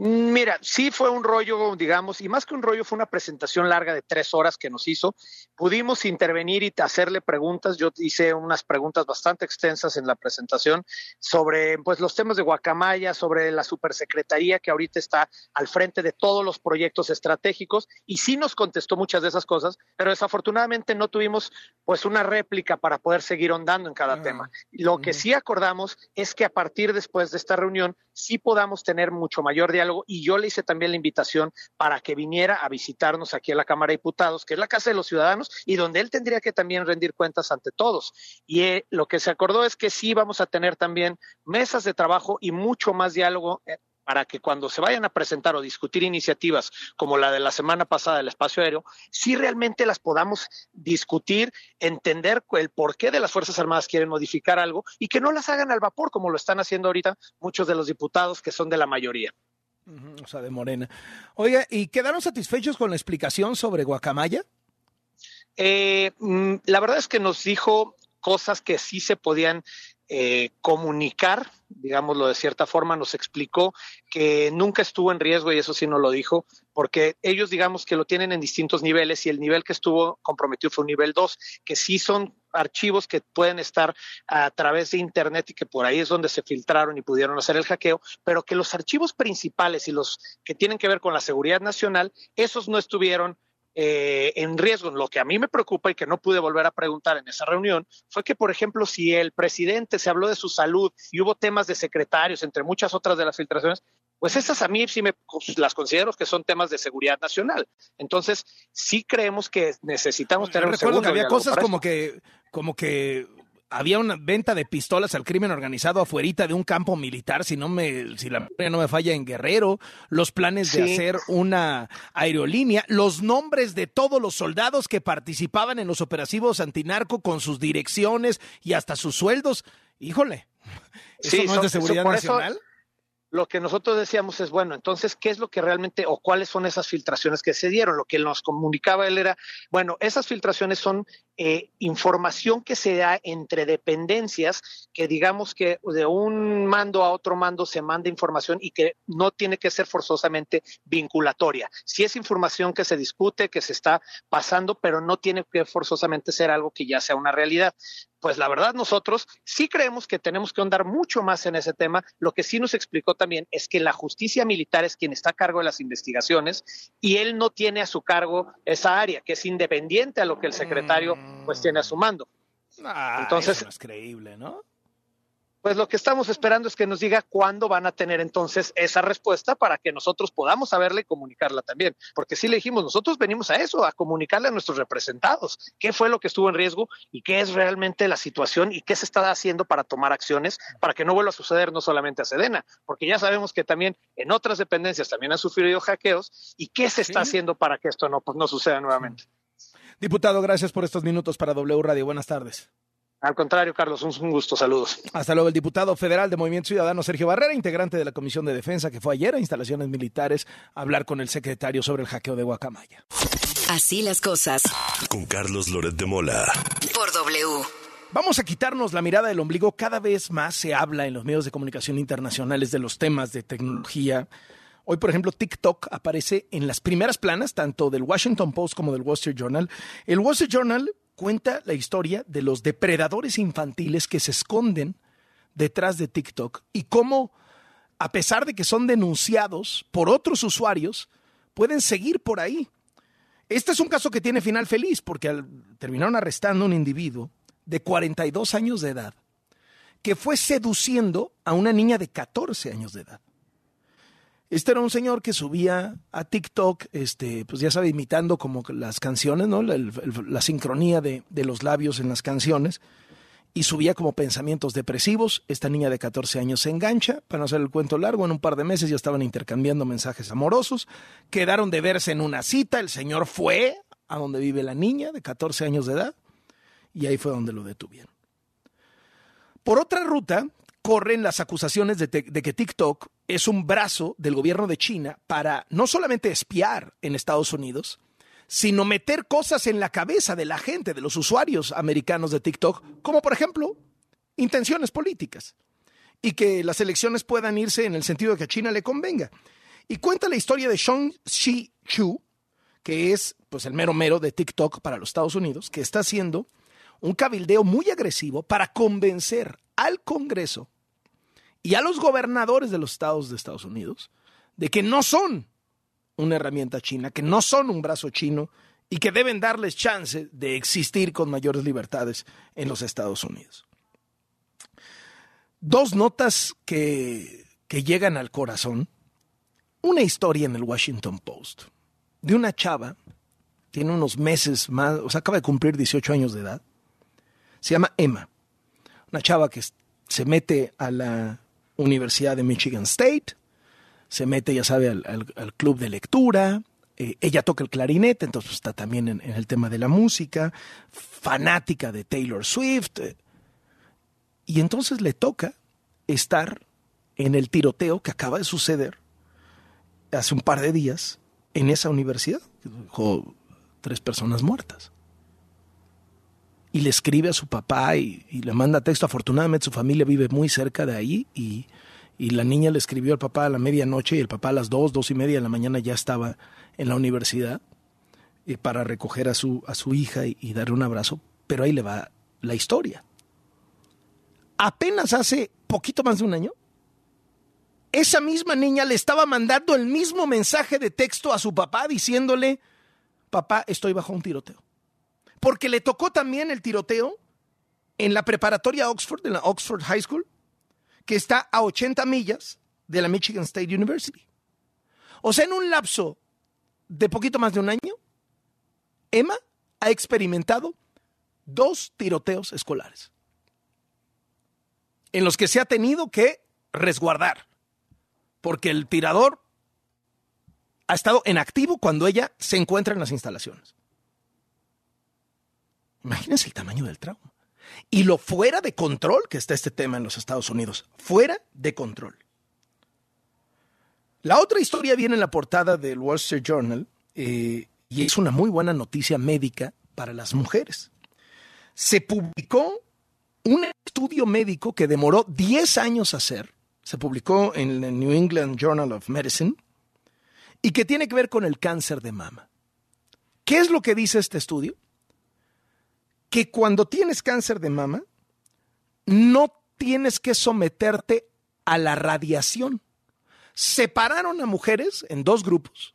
Mira, sí fue un rollo, digamos, y más que un rollo, fue una presentación larga de tres horas que nos hizo. Pudimos intervenir y hacerle preguntas. Yo hice unas preguntas bastante extensas en la presentación sobre pues, los temas de Guacamaya, sobre la supersecretaría que ahorita está al frente de todos los proyectos estratégicos, y sí nos contestó muchas de esas cosas, pero desafortunadamente no tuvimos pues una réplica para poder seguir ondando en cada uh -huh. tema. Lo que uh -huh. sí acordamos es que a partir después de esta reunión sí podamos tener mucho mayor diálogo y yo le hice también la invitación para que viniera a visitarnos aquí a la Cámara de Diputados, que es la Casa de los Ciudadanos y donde él tendría que también rendir cuentas ante todos. Y eh, lo que se acordó es que sí vamos a tener también mesas de trabajo y mucho más diálogo eh, para que cuando se vayan a presentar o discutir iniciativas como la de la semana pasada del espacio aéreo, sí realmente las podamos discutir, entender el porqué de las Fuerzas Armadas quieren modificar algo y que no las hagan al vapor como lo están haciendo ahorita muchos de los diputados que son de la mayoría. O sea, de Morena. Oiga, ¿y quedaron satisfechos con la explicación sobre Guacamaya? Eh, mm, la verdad es que nos dijo cosas que sí se podían eh, comunicar, digámoslo de cierta forma, nos explicó que nunca estuvo en riesgo y eso sí no lo dijo, porque ellos digamos que lo tienen en distintos niveles y el nivel que estuvo comprometido fue un nivel 2, que sí son archivos que pueden estar a través de Internet y que por ahí es donde se filtraron y pudieron hacer el hackeo, pero que los archivos principales y los que tienen que ver con la seguridad nacional, esos no estuvieron eh, en riesgo. Lo que a mí me preocupa y que no pude volver a preguntar en esa reunión fue que, por ejemplo, si el presidente se habló de su salud y hubo temas de secretarios, entre muchas otras de las filtraciones, pues esas a mí sí me las considero que son temas de seguridad nacional. Entonces, sí creemos que necesitamos tener Recuerdo que había cosas como que, como que había una venta de pistolas al crimen organizado afuerita de un campo militar, si no me, si la memoria no me falla en Guerrero, los planes de hacer una aerolínea, los nombres de todos los soldados que participaban en los operativos antinarco con sus direcciones y hasta sus sueldos. Híjole, ¿eso no es de seguridad nacional? Lo que nosotros decíamos es, bueno, entonces, ¿qué es lo que realmente o cuáles son esas filtraciones que se dieron? Lo que nos comunicaba él era, bueno, esas filtraciones son eh, información que se da entre dependencias, que digamos que de un mando a otro mando se manda información y que no tiene que ser forzosamente vinculatoria. Si es información que se discute, que se está pasando, pero no tiene que forzosamente ser algo que ya sea una realidad pues la verdad nosotros sí creemos que tenemos que andar mucho más en ese tema. Lo que sí nos explicó también es que la justicia militar es quien está a cargo de las investigaciones y él no tiene a su cargo esa área, que es independiente a lo que el secretario pues tiene a su mando. Ah, Entonces, es creíble, ¿no? pues lo que estamos esperando es que nos diga cuándo van a tener entonces esa respuesta para que nosotros podamos saberle y comunicarla también. Porque sí le dijimos, nosotros venimos a eso, a comunicarle a nuestros representados qué fue lo que estuvo en riesgo y qué es realmente la situación y qué se está haciendo para tomar acciones para que no vuelva a suceder no solamente a Sedena, porque ya sabemos que también en otras dependencias también han sufrido hackeos y qué se está haciendo para que esto no, pues, no suceda nuevamente. Diputado, gracias por estos minutos para W Radio. Buenas tardes. Al contrario, Carlos, un gusto, saludos. Hasta luego, el diputado federal de Movimiento Ciudadano, Sergio Barrera, integrante de la Comisión de Defensa, que fue ayer a instalaciones militares a hablar con el secretario sobre el hackeo de Guacamaya. Así las cosas. Con Carlos Loret de Mola. Por W. Vamos a quitarnos la mirada del ombligo. Cada vez más se habla en los medios de comunicación internacionales de los temas de tecnología. Hoy, por ejemplo, TikTok aparece en las primeras planas, tanto del Washington Post como del Wall Street Journal. El Wall Street Journal cuenta la historia de los depredadores infantiles que se esconden detrás de TikTok y cómo, a pesar de que son denunciados por otros usuarios, pueden seguir por ahí. Este es un caso que tiene final feliz porque terminaron arrestando a un individuo de 42 años de edad que fue seduciendo a una niña de 14 años de edad. Este era un señor que subía a TikTok, este, pues ya sabe, imitando como las canciones, ¿no? La, sincronía de, de, los labios en las canciones. Y subía como pensamientos depresivos. Esta niña de 14 años se engancha. Para no hacer el cuento largo, en un par de meses ya estaban intercambiando mensajes amorosos. Quedaron de verse en una cita. El señor fue a donde vive la niña de 14 años de edad. Y ahí fue donde lo detuvieron. Por otra ruta, corren las acusaciones de, que TikTok es un brazo del gobierno de China para no solamente espiar en Estados Unidos, sino meter cosas en la cabeza de la gente, de los usuarios americanos de TikTok, como por ejemplo intenciones políticas, y que las elecciones puedan irse en el sentido de que a China le convenga. Y cuenta la historia de Shang Shi Chu, que es pues el mero mero de TikTok para los Estados Unidos, que está haciendo un cabildeo muy agresivo para convencer al Congreso y a los gobernadores de los estados de Estados Unidos de que no son una herramienta china, que no son un brazo chino y que deben darles chance de existir con mayores libertades en los Estados Unidos. Dos notas que, que llegan al corazón. Una historia en el Washington Post de una chava, tiene unos meses más, o sea, acaba de cumplir 18 años de edad. Se llama Emma. Una chava que se mete a la Universidad de Michigan State, se mete, ya sabe, al, club de lectura, eh, ella toca el clarinete, entonces está también en, el tema de la música, fanática de Taylor Swift, eh, y entonces le toca estar en el tiroteo que acaba de suceder hace un par de días en esa universidad. Dejó tres personas muertas. Y le escribe a su papá y, le manda texto. Afortunadamente su familia vive muy cerca de ahí y, la niña le escribió al papá a la medianoche y el papá a las dos, dos y media de la mañana ya estaba en la universidad eh, para recoger a su, a su hija y, y darle un abrazo. Pero ahí le va la historia. Apenas hace poquito más de un año, esa misma niña le estaba mandando el mismo mensaje de texto a su papá diciéndole, papá, estoy bajo un tiroteo. Porque le tocó también el tiroteo en la preparatoria Oxford, en la Oxford High School, que está a 80 millas de la Michigan State University. O sea, en un lapso de poquito más de un año, Emma ha experimentado dos tiroteos escolares en los que se ha tenido que resguardar porque el tirador ha estado en activo cuando ella se encuentra en las instalaciones. Imagínense el tamaño del trauma. Y lo fuera de control que está este tema en los Estados Unidos. Fuera de control. La otra historia viene en la portada del Wall Street Journal eh, y es una muy buena noticia médica para las mujeres. Se publicó un estudio médico que demoró 10 años hacer se publicó en el New England Journal of Medicine y que tiene que ver con el cáncer de mama. ¿Qué es lo que dice este estudio? Que cuando tienes cáncer de mama, no tienes que someterte a la radiación. Separaron a mujeres en dos grupos,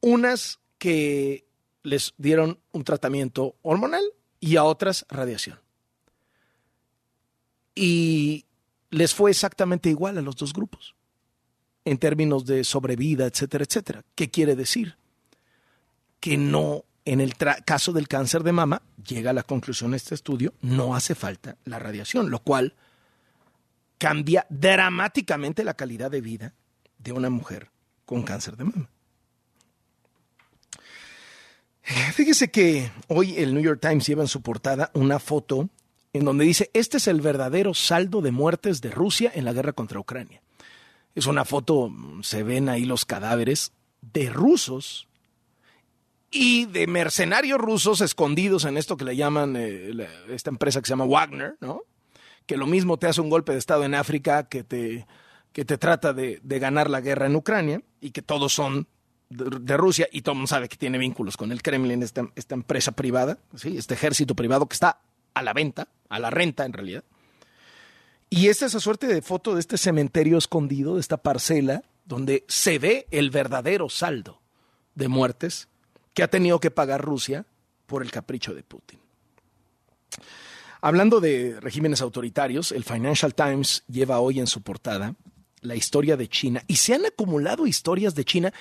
unas que les dieron un tratamiento hormonal y a otras radiación. Y les fue exactamente igual a los dos grupos, en términos de sobrevida, etcétera, etcétera. ¿Qué quiere decir? Que no, en el caso del cáncer de mama, llega a la conclusión este estudio, no hace falta la radiación, lo cual cambia dramáticamente la calidad de vida de una mujer con cáncer de mama. Fíjese que hoy el New York Times lleva en su portada una foto en donde dice, este es el verdadero saldo de muertes de Rusia en la guerra contra Ucrania. Es una foto, se ven ahí los cadáveres de rusos y de mercenarios rusos escondidos en esto que le llaman eh, esta empresa que se llama Wagner, ¿no? Que lo mismo te hace un golpe de Estado en África que te, que te trata de, ganar la guerra en Ucrania y que todos son de, Rusia y todo el mundo sabe que tiene vínculos con el Kremlin, esta, esta empresa privada, ¿sí? este ejército privado que está a la venta, a la renta en realidad. Y esta es esa suerte de foto de este cementerio escondido, de esta parcela, donde se ve el verdadero saldo de muertes que ha tenido que pagar Rusia por el capricho de Putin. Hablando de regímenes autoritarios, el Financial Times lleva hoy en su portada la historia de China y se han acumulado historias de China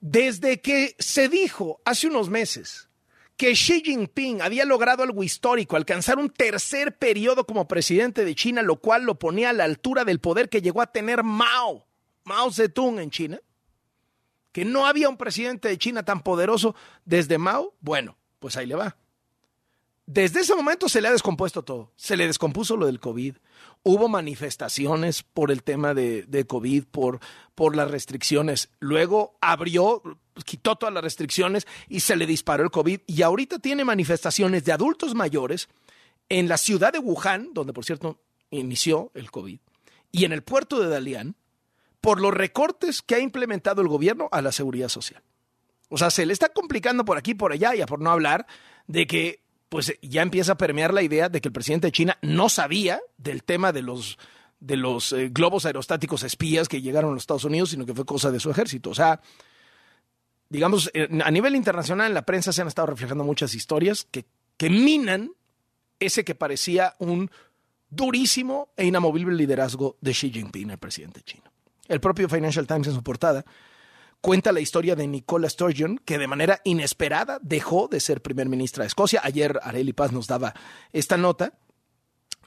desde que se dijo hace unos meses que Xi Jinping había logrado algo histórico, alcanzar un tercer periodo como presidente de China, lo cual lo ponía a la altura del poder que llegó a tener Mao, Mao Zedong en China, que no había un presidente de China tan poderoso desde Mao, bueno, pues ahí le va. Desde ese momento se le ha descompuesto todo. Se le descompuso lo del COVID. Hubo manifestaciones por el tema de, COVID, por, por las restricciones. Luego abrió, quitó todas las restricciones y se le disparó el COVID. Y ahorita tiene manifestaciones de adultos mayores en la ciudad de Wuhan, donde por cierto inició el COVID, y en el puerto de Dalian, por los recortes que ha implementado el gobierno a la seguridad social. O sea, se le está complicando por aquí, por allá, y por no hablar de que pues ya empieza a permear la idea de que el presidente de China no sabía del tema de los de los eh, globos aerostáticos espías que llegaron a los Estados Unidos, sino que fue cosa de su ejército. O sea, digamos, a nivel internacional en la prensa se han estado reflejando muchas historias que, que minan ese que parecía un durísimo e inamovible liderazgo de Xi Jinping, el presidente chino. El propio Financial Times en su portada cuenta la historia de Nicola Sturgeon, que de manera inesperada dejó de ser primer ministra de Escocia. Ayer Arely Paz nos daba esta nota.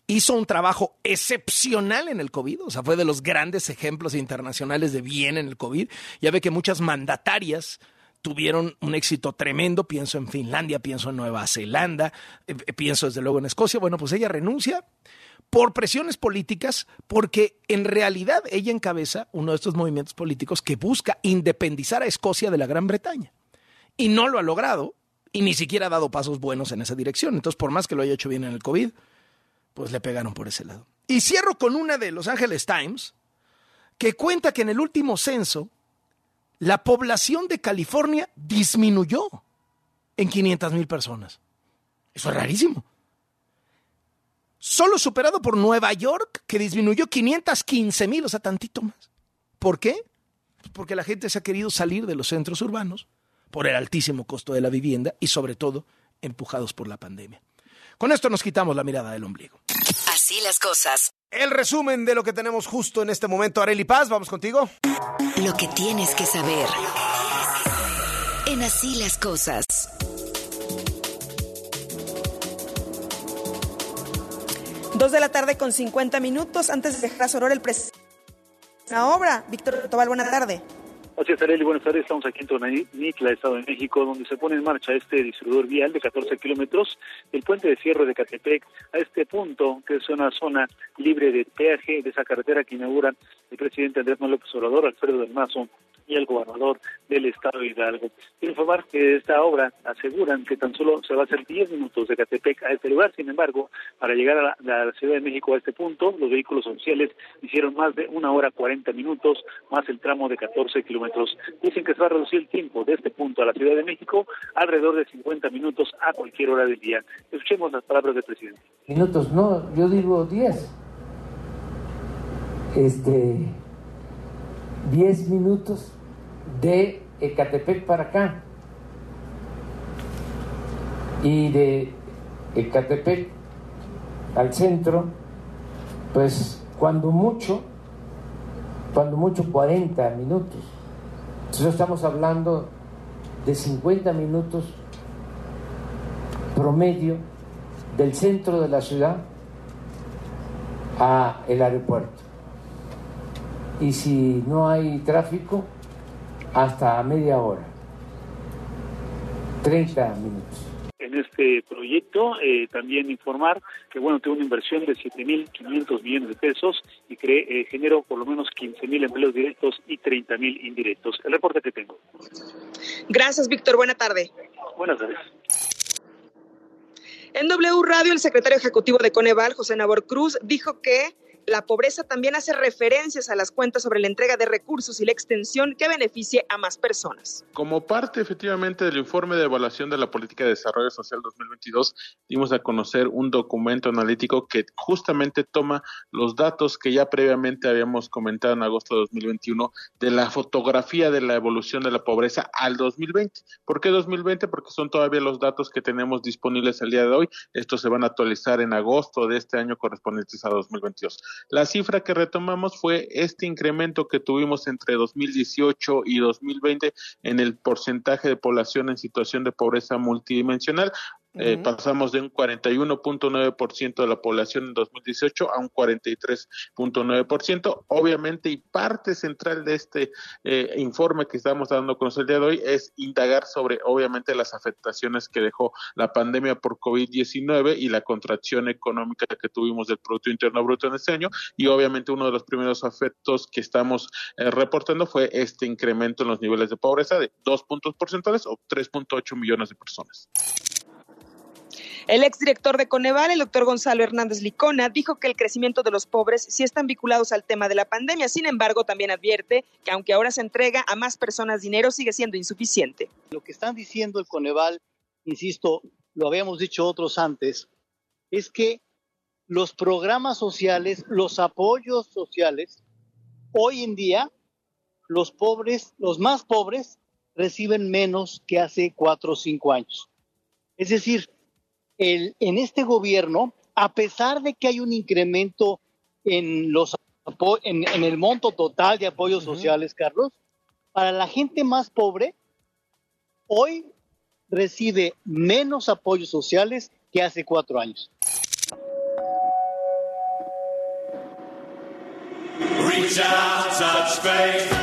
Hizo un trabajo excepcional en el COVID, o sea, fue de los grandes ejemplos internacionales de bien en el COVID. Ya ve que muchas mandatarias tuvieron un éxito tremendo. Pienso en Finlandia, pienso en Nueva Zelanda, eh, pienso desde luego en Escocia. Bueno, pues ella renuncia por presiones políticas, porque en realidad ella encabeza uno de estos movimientos políticos que busca independizar a Escocia de la Gran Bretaña. Y no lo ha logrado, y ni siquiera ha dado pasos buenos en esa dirección. Entonces, por más que lo haya hecho bien en el COVID, pues le pegaron por ese lado. Y cierro con una de Los Angeles Times, que cuenta que en el último censo, la población de California disminuyó en 500 mil personas. Eso es rarísimo. Solo superado por Nueva York, que disminuyó 515 mil, o sea, tantito más. ¿Por qué? Pues porque la gente se ha querido salir de los centros urbanos por el altísimo costo de la vivienda y sobre todo empujados por la pandemia. Con esto nos quitamos la mirada del ombligo. Así las cosas. El resumen de lo que tenemos justo en este momento, Areli Paz, vamos contigo. Lo que tienes que saber. En Así las cosas. Dos de la tarde con 50 minutos antes de dejar a Soror el presidente. La obra. Víctor Tobal, buena tarde. Así es, Arely, buenas tardes. Estamos aquí en Tonanitla, Estado de México, donde se pone en marcha este distribuidor vial de 14 kilómetros del puente de cierre de Catepec a este punto, que es una zona libre de peaje de esa carretera que inaugura el presidente Andrés Manuel Obrador, Alfredo del Mazo, y el gobernador del estado de Hidalgo. Informar que esta obra aseguran que tan solo se va a hacer 10 minutos de Catepec a este lugar, sin embargo, para llegar a la, Ciudad de México a este punto, los vehículos oficiales hicieron más de una hora 40 minutos, más el tramo de 14 kilómetros. Dicen que se va a reducir el tiempo de este punto a la Ciudad de México alrededor de 50 minutos a cualquier hora del día. Escuchemos las palabras del presidente. Minutos, no, yo digo 10. Este, 10 minutos de Ecatepec para acá y de Ecatepec al centro, pues cuando mucho, cuando mucho 40 minutos. Entonces estamos hablando de 50 minutos promedio del centro de la ciudad a el aeropuerto. Y si no hay tráfico, hasta media hora, 30 minutos. En este proyecto eh, también informar que bueno tiene una inversión de 7.500 millones de pesos y cree, eh, generó por lo menos 15.000 empleos directos y 30.000 indirectos. El reporte que tengo. Gracias, Víctor. Buena tarde. Buenas tardes. En W Radio, el secretario ejecutivo de Coneval, José Nabor Cruz, dijo que la pobreza también hace referencias a las cuentas sobre la entrega de recursos y la extensión que beneficie a más personas. Como parte efectivamente del informe de evaluación de la política de desarrollo social 2022, dimos a conocer un documento analítico que justamente toma los datos que ya previamente habíamos comentado en agosto de 2021 de la fotografía de la evolución de la pobreza al 2020. ¿Por qué 2020? Porque son todavía los datos que tenemos disponibles al día de hoy. Estos se van a actualizar en agosto de este año correspondientes a 2022. La cifra que retomamos fue este incremento que tuvimos entre 2018 y 2020 en el porcentaje de población en situación de pobreza multidimensional. Eh, pasamos de un 41.9% de la población en 2018 a un 43.9%. Obviamente, y parte central de este eh, informe que estamos dando con el día de hoy es indagar sobre, obviamente, las afectaciones que dejó la pandemia por COVID-19 y la contracción económica que tuvimos del Producto Interno Bruto en este año. Y obviamente, uno de los primeros efectos que estamos eh, reportando fue este incremento en los niveles de pobreza de dos puntos porcentuales o 3.8 millones de personas. El exdirector de Coneval, el doctor Gonzalo Hernández Licona, dijo que el crecimiento de los pobres sí están vinculados al tema de la pandemia. Sin embargo, también advierte que aunque ahora se entrega a más personas dinero, sigue siendo insuficiente. Lo que están diciendo el Coneval, insisto, lo habíamos dicho otros antes, es que los programas sociales, los apoyos sociales, hoy en día, los pobres, los más pobres, reciben menos que hace cuatro o cinco años. Es decir, en este gobierno, a pesar de que hay un incremento en, los, en, el monto total de apoyos sociales, Carlos, para la gente más pobre, hoy recibe menos apoyos sociales que hace cuatro años. La banda banda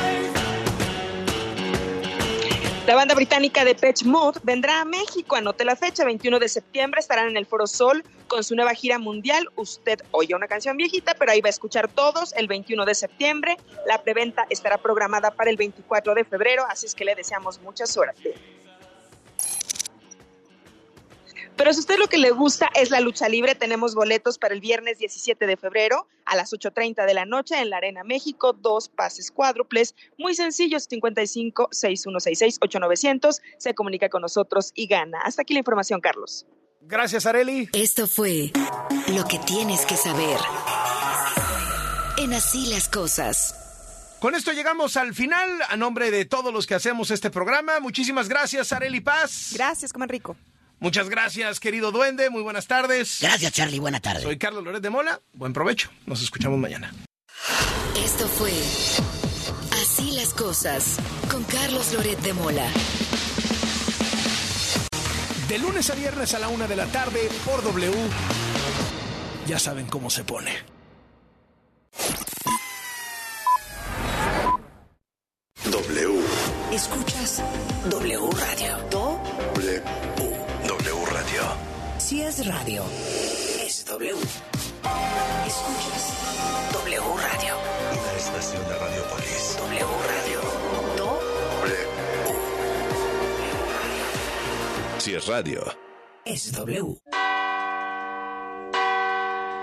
británica de Pitch Mode vendrá a México. Anote la fecha, 21 de septiembre estarán en el Foro Sol con su nueva gira mundial. Usted oye una canción viejita, pero ahí va a escuchar todos el 21 de septiembre. La preventa estará programada para el 24 de febrero, así es que le deseamos mucha suerte. Pero si usted lo que le gusta es la lucha libre, tenemos boletos para el viernes 17 de febrero a las 8.30 de la noche en la Arena México, dos pases cuádruples, muy sencillos, 55 6166 8900, se comunica con nosotros y gana. Hasta aquí la información, Carlos. Gracias, Areli. Esto fue lo que tienes que saber. En así las cosas. Con esto llegamos al final. A nombre de todos los que hacemos este programa, muchísimas gracias, Areli Paz. Gracias, coman rico. Muchas gracias, querido duende. Muy buenas tardes. Gracias, Charlie. Buena tarde. Soy Carlos Loret de Mola. Buen provecho. Nos escuchamos mañana. Esto fue Así las cosas con Carlos Loret de Mola. De lunes a viernes a la una de la tarde por W. Ya saben cómo se pone. W. Escuchas W Radio. Do W. W Radio. Si es radio, es W. Escuchas W Radio. Una estación de Radiopolis. W Radio. Do W. Si es radio. es W.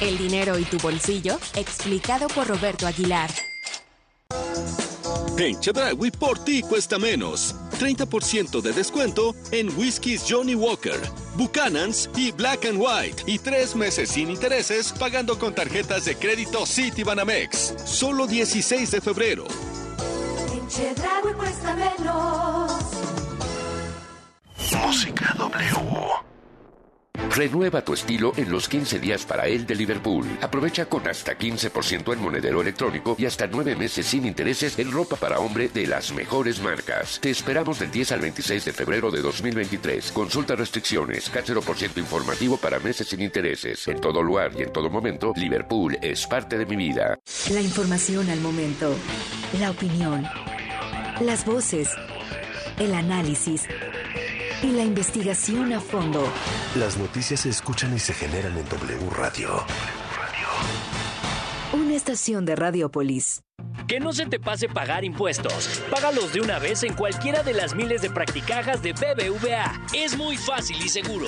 El dinero y tu bolsillo, explicado por Roberto Aguilar. En Chedraui por ti cuesta menos. 30% de descuento en whiskies Johnny Walker, Buchanan's y Black and White. Y tres meses sin intereses pagando con tarjetas de crédito Citibanamex. Solo 16 de febrero. En Chedraui cuesta menos. Música W. Renueva tu estilo en los 15 días para él de Liverpool. Aprovecha con hasta 15% en monedero electrónico y hasta 9 meses sin intereses en ropa para hombre de las mejores marcas. Te esperamos del 10 al 26 de febrero de 2023. Consulta restricciones, ciento informativo para meses sin intereses. En todo lugar y en todo momento, Liverpool es parte de mi vida. La información al momento, la opinión, las voces, el análisis y la investigación a fondo. Las noticias se escuchan y se generan en W Radio. Una estación de Radiopolis. Que no se te pase pagar impuestos. Págalos de una vez en cualquiera de las miles de practicajas de BBVA. Es muy fácil y seguro.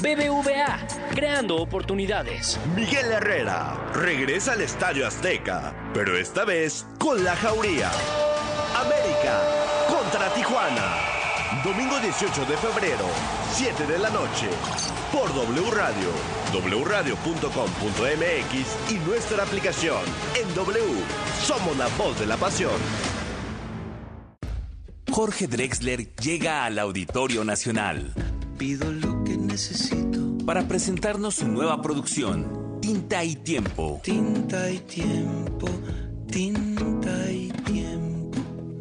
BBVA, creando oportunidades. Miguel Herrera regresa al Estadio Azteca, pero esta vez con la Jauría. América contra Tijuana. Domingo 18 de febrero, 7 de la noche, por W Radio, wradio.com.mx y nuestra aplicación. En W, somos la voz de la pasión. Jorge Drexler llega al Auditorio Nacional. Pido lo que necesito. Para presentarnos su nueva producción, Tinta y Tiempo. Tinta y tiempo, tinta y tiempo.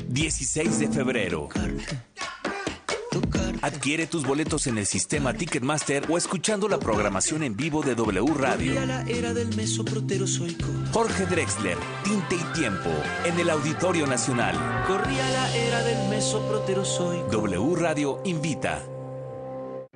16 de febrero. Adquiere tus boletos en el sistema Ticketmaster o escuchando la programación en vivo de W Radio. Jorge Drexler, Tinte y Tiempo, en el Auditorio Nacional. Corría la era del mesoproterozoico. W Radio invita.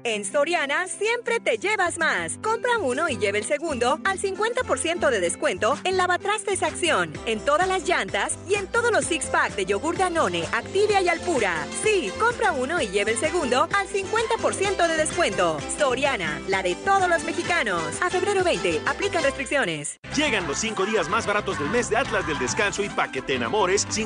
En Soriana siempre te llevas más. Compra uno y lleve el segundo al 50% de descuento en lavatrastes acción, en todas las llantas y en todos los six pack de yogur Danone, Activia y Alpura. Sí, compra uno y lleve el segundo al 50% de descuento. Soriana, la de todos los mexicanos. A febrero 20, aplican restricciones. Llegan los cinco días más baratos del mes de Atlas del Descanso y pa' que te enamores sin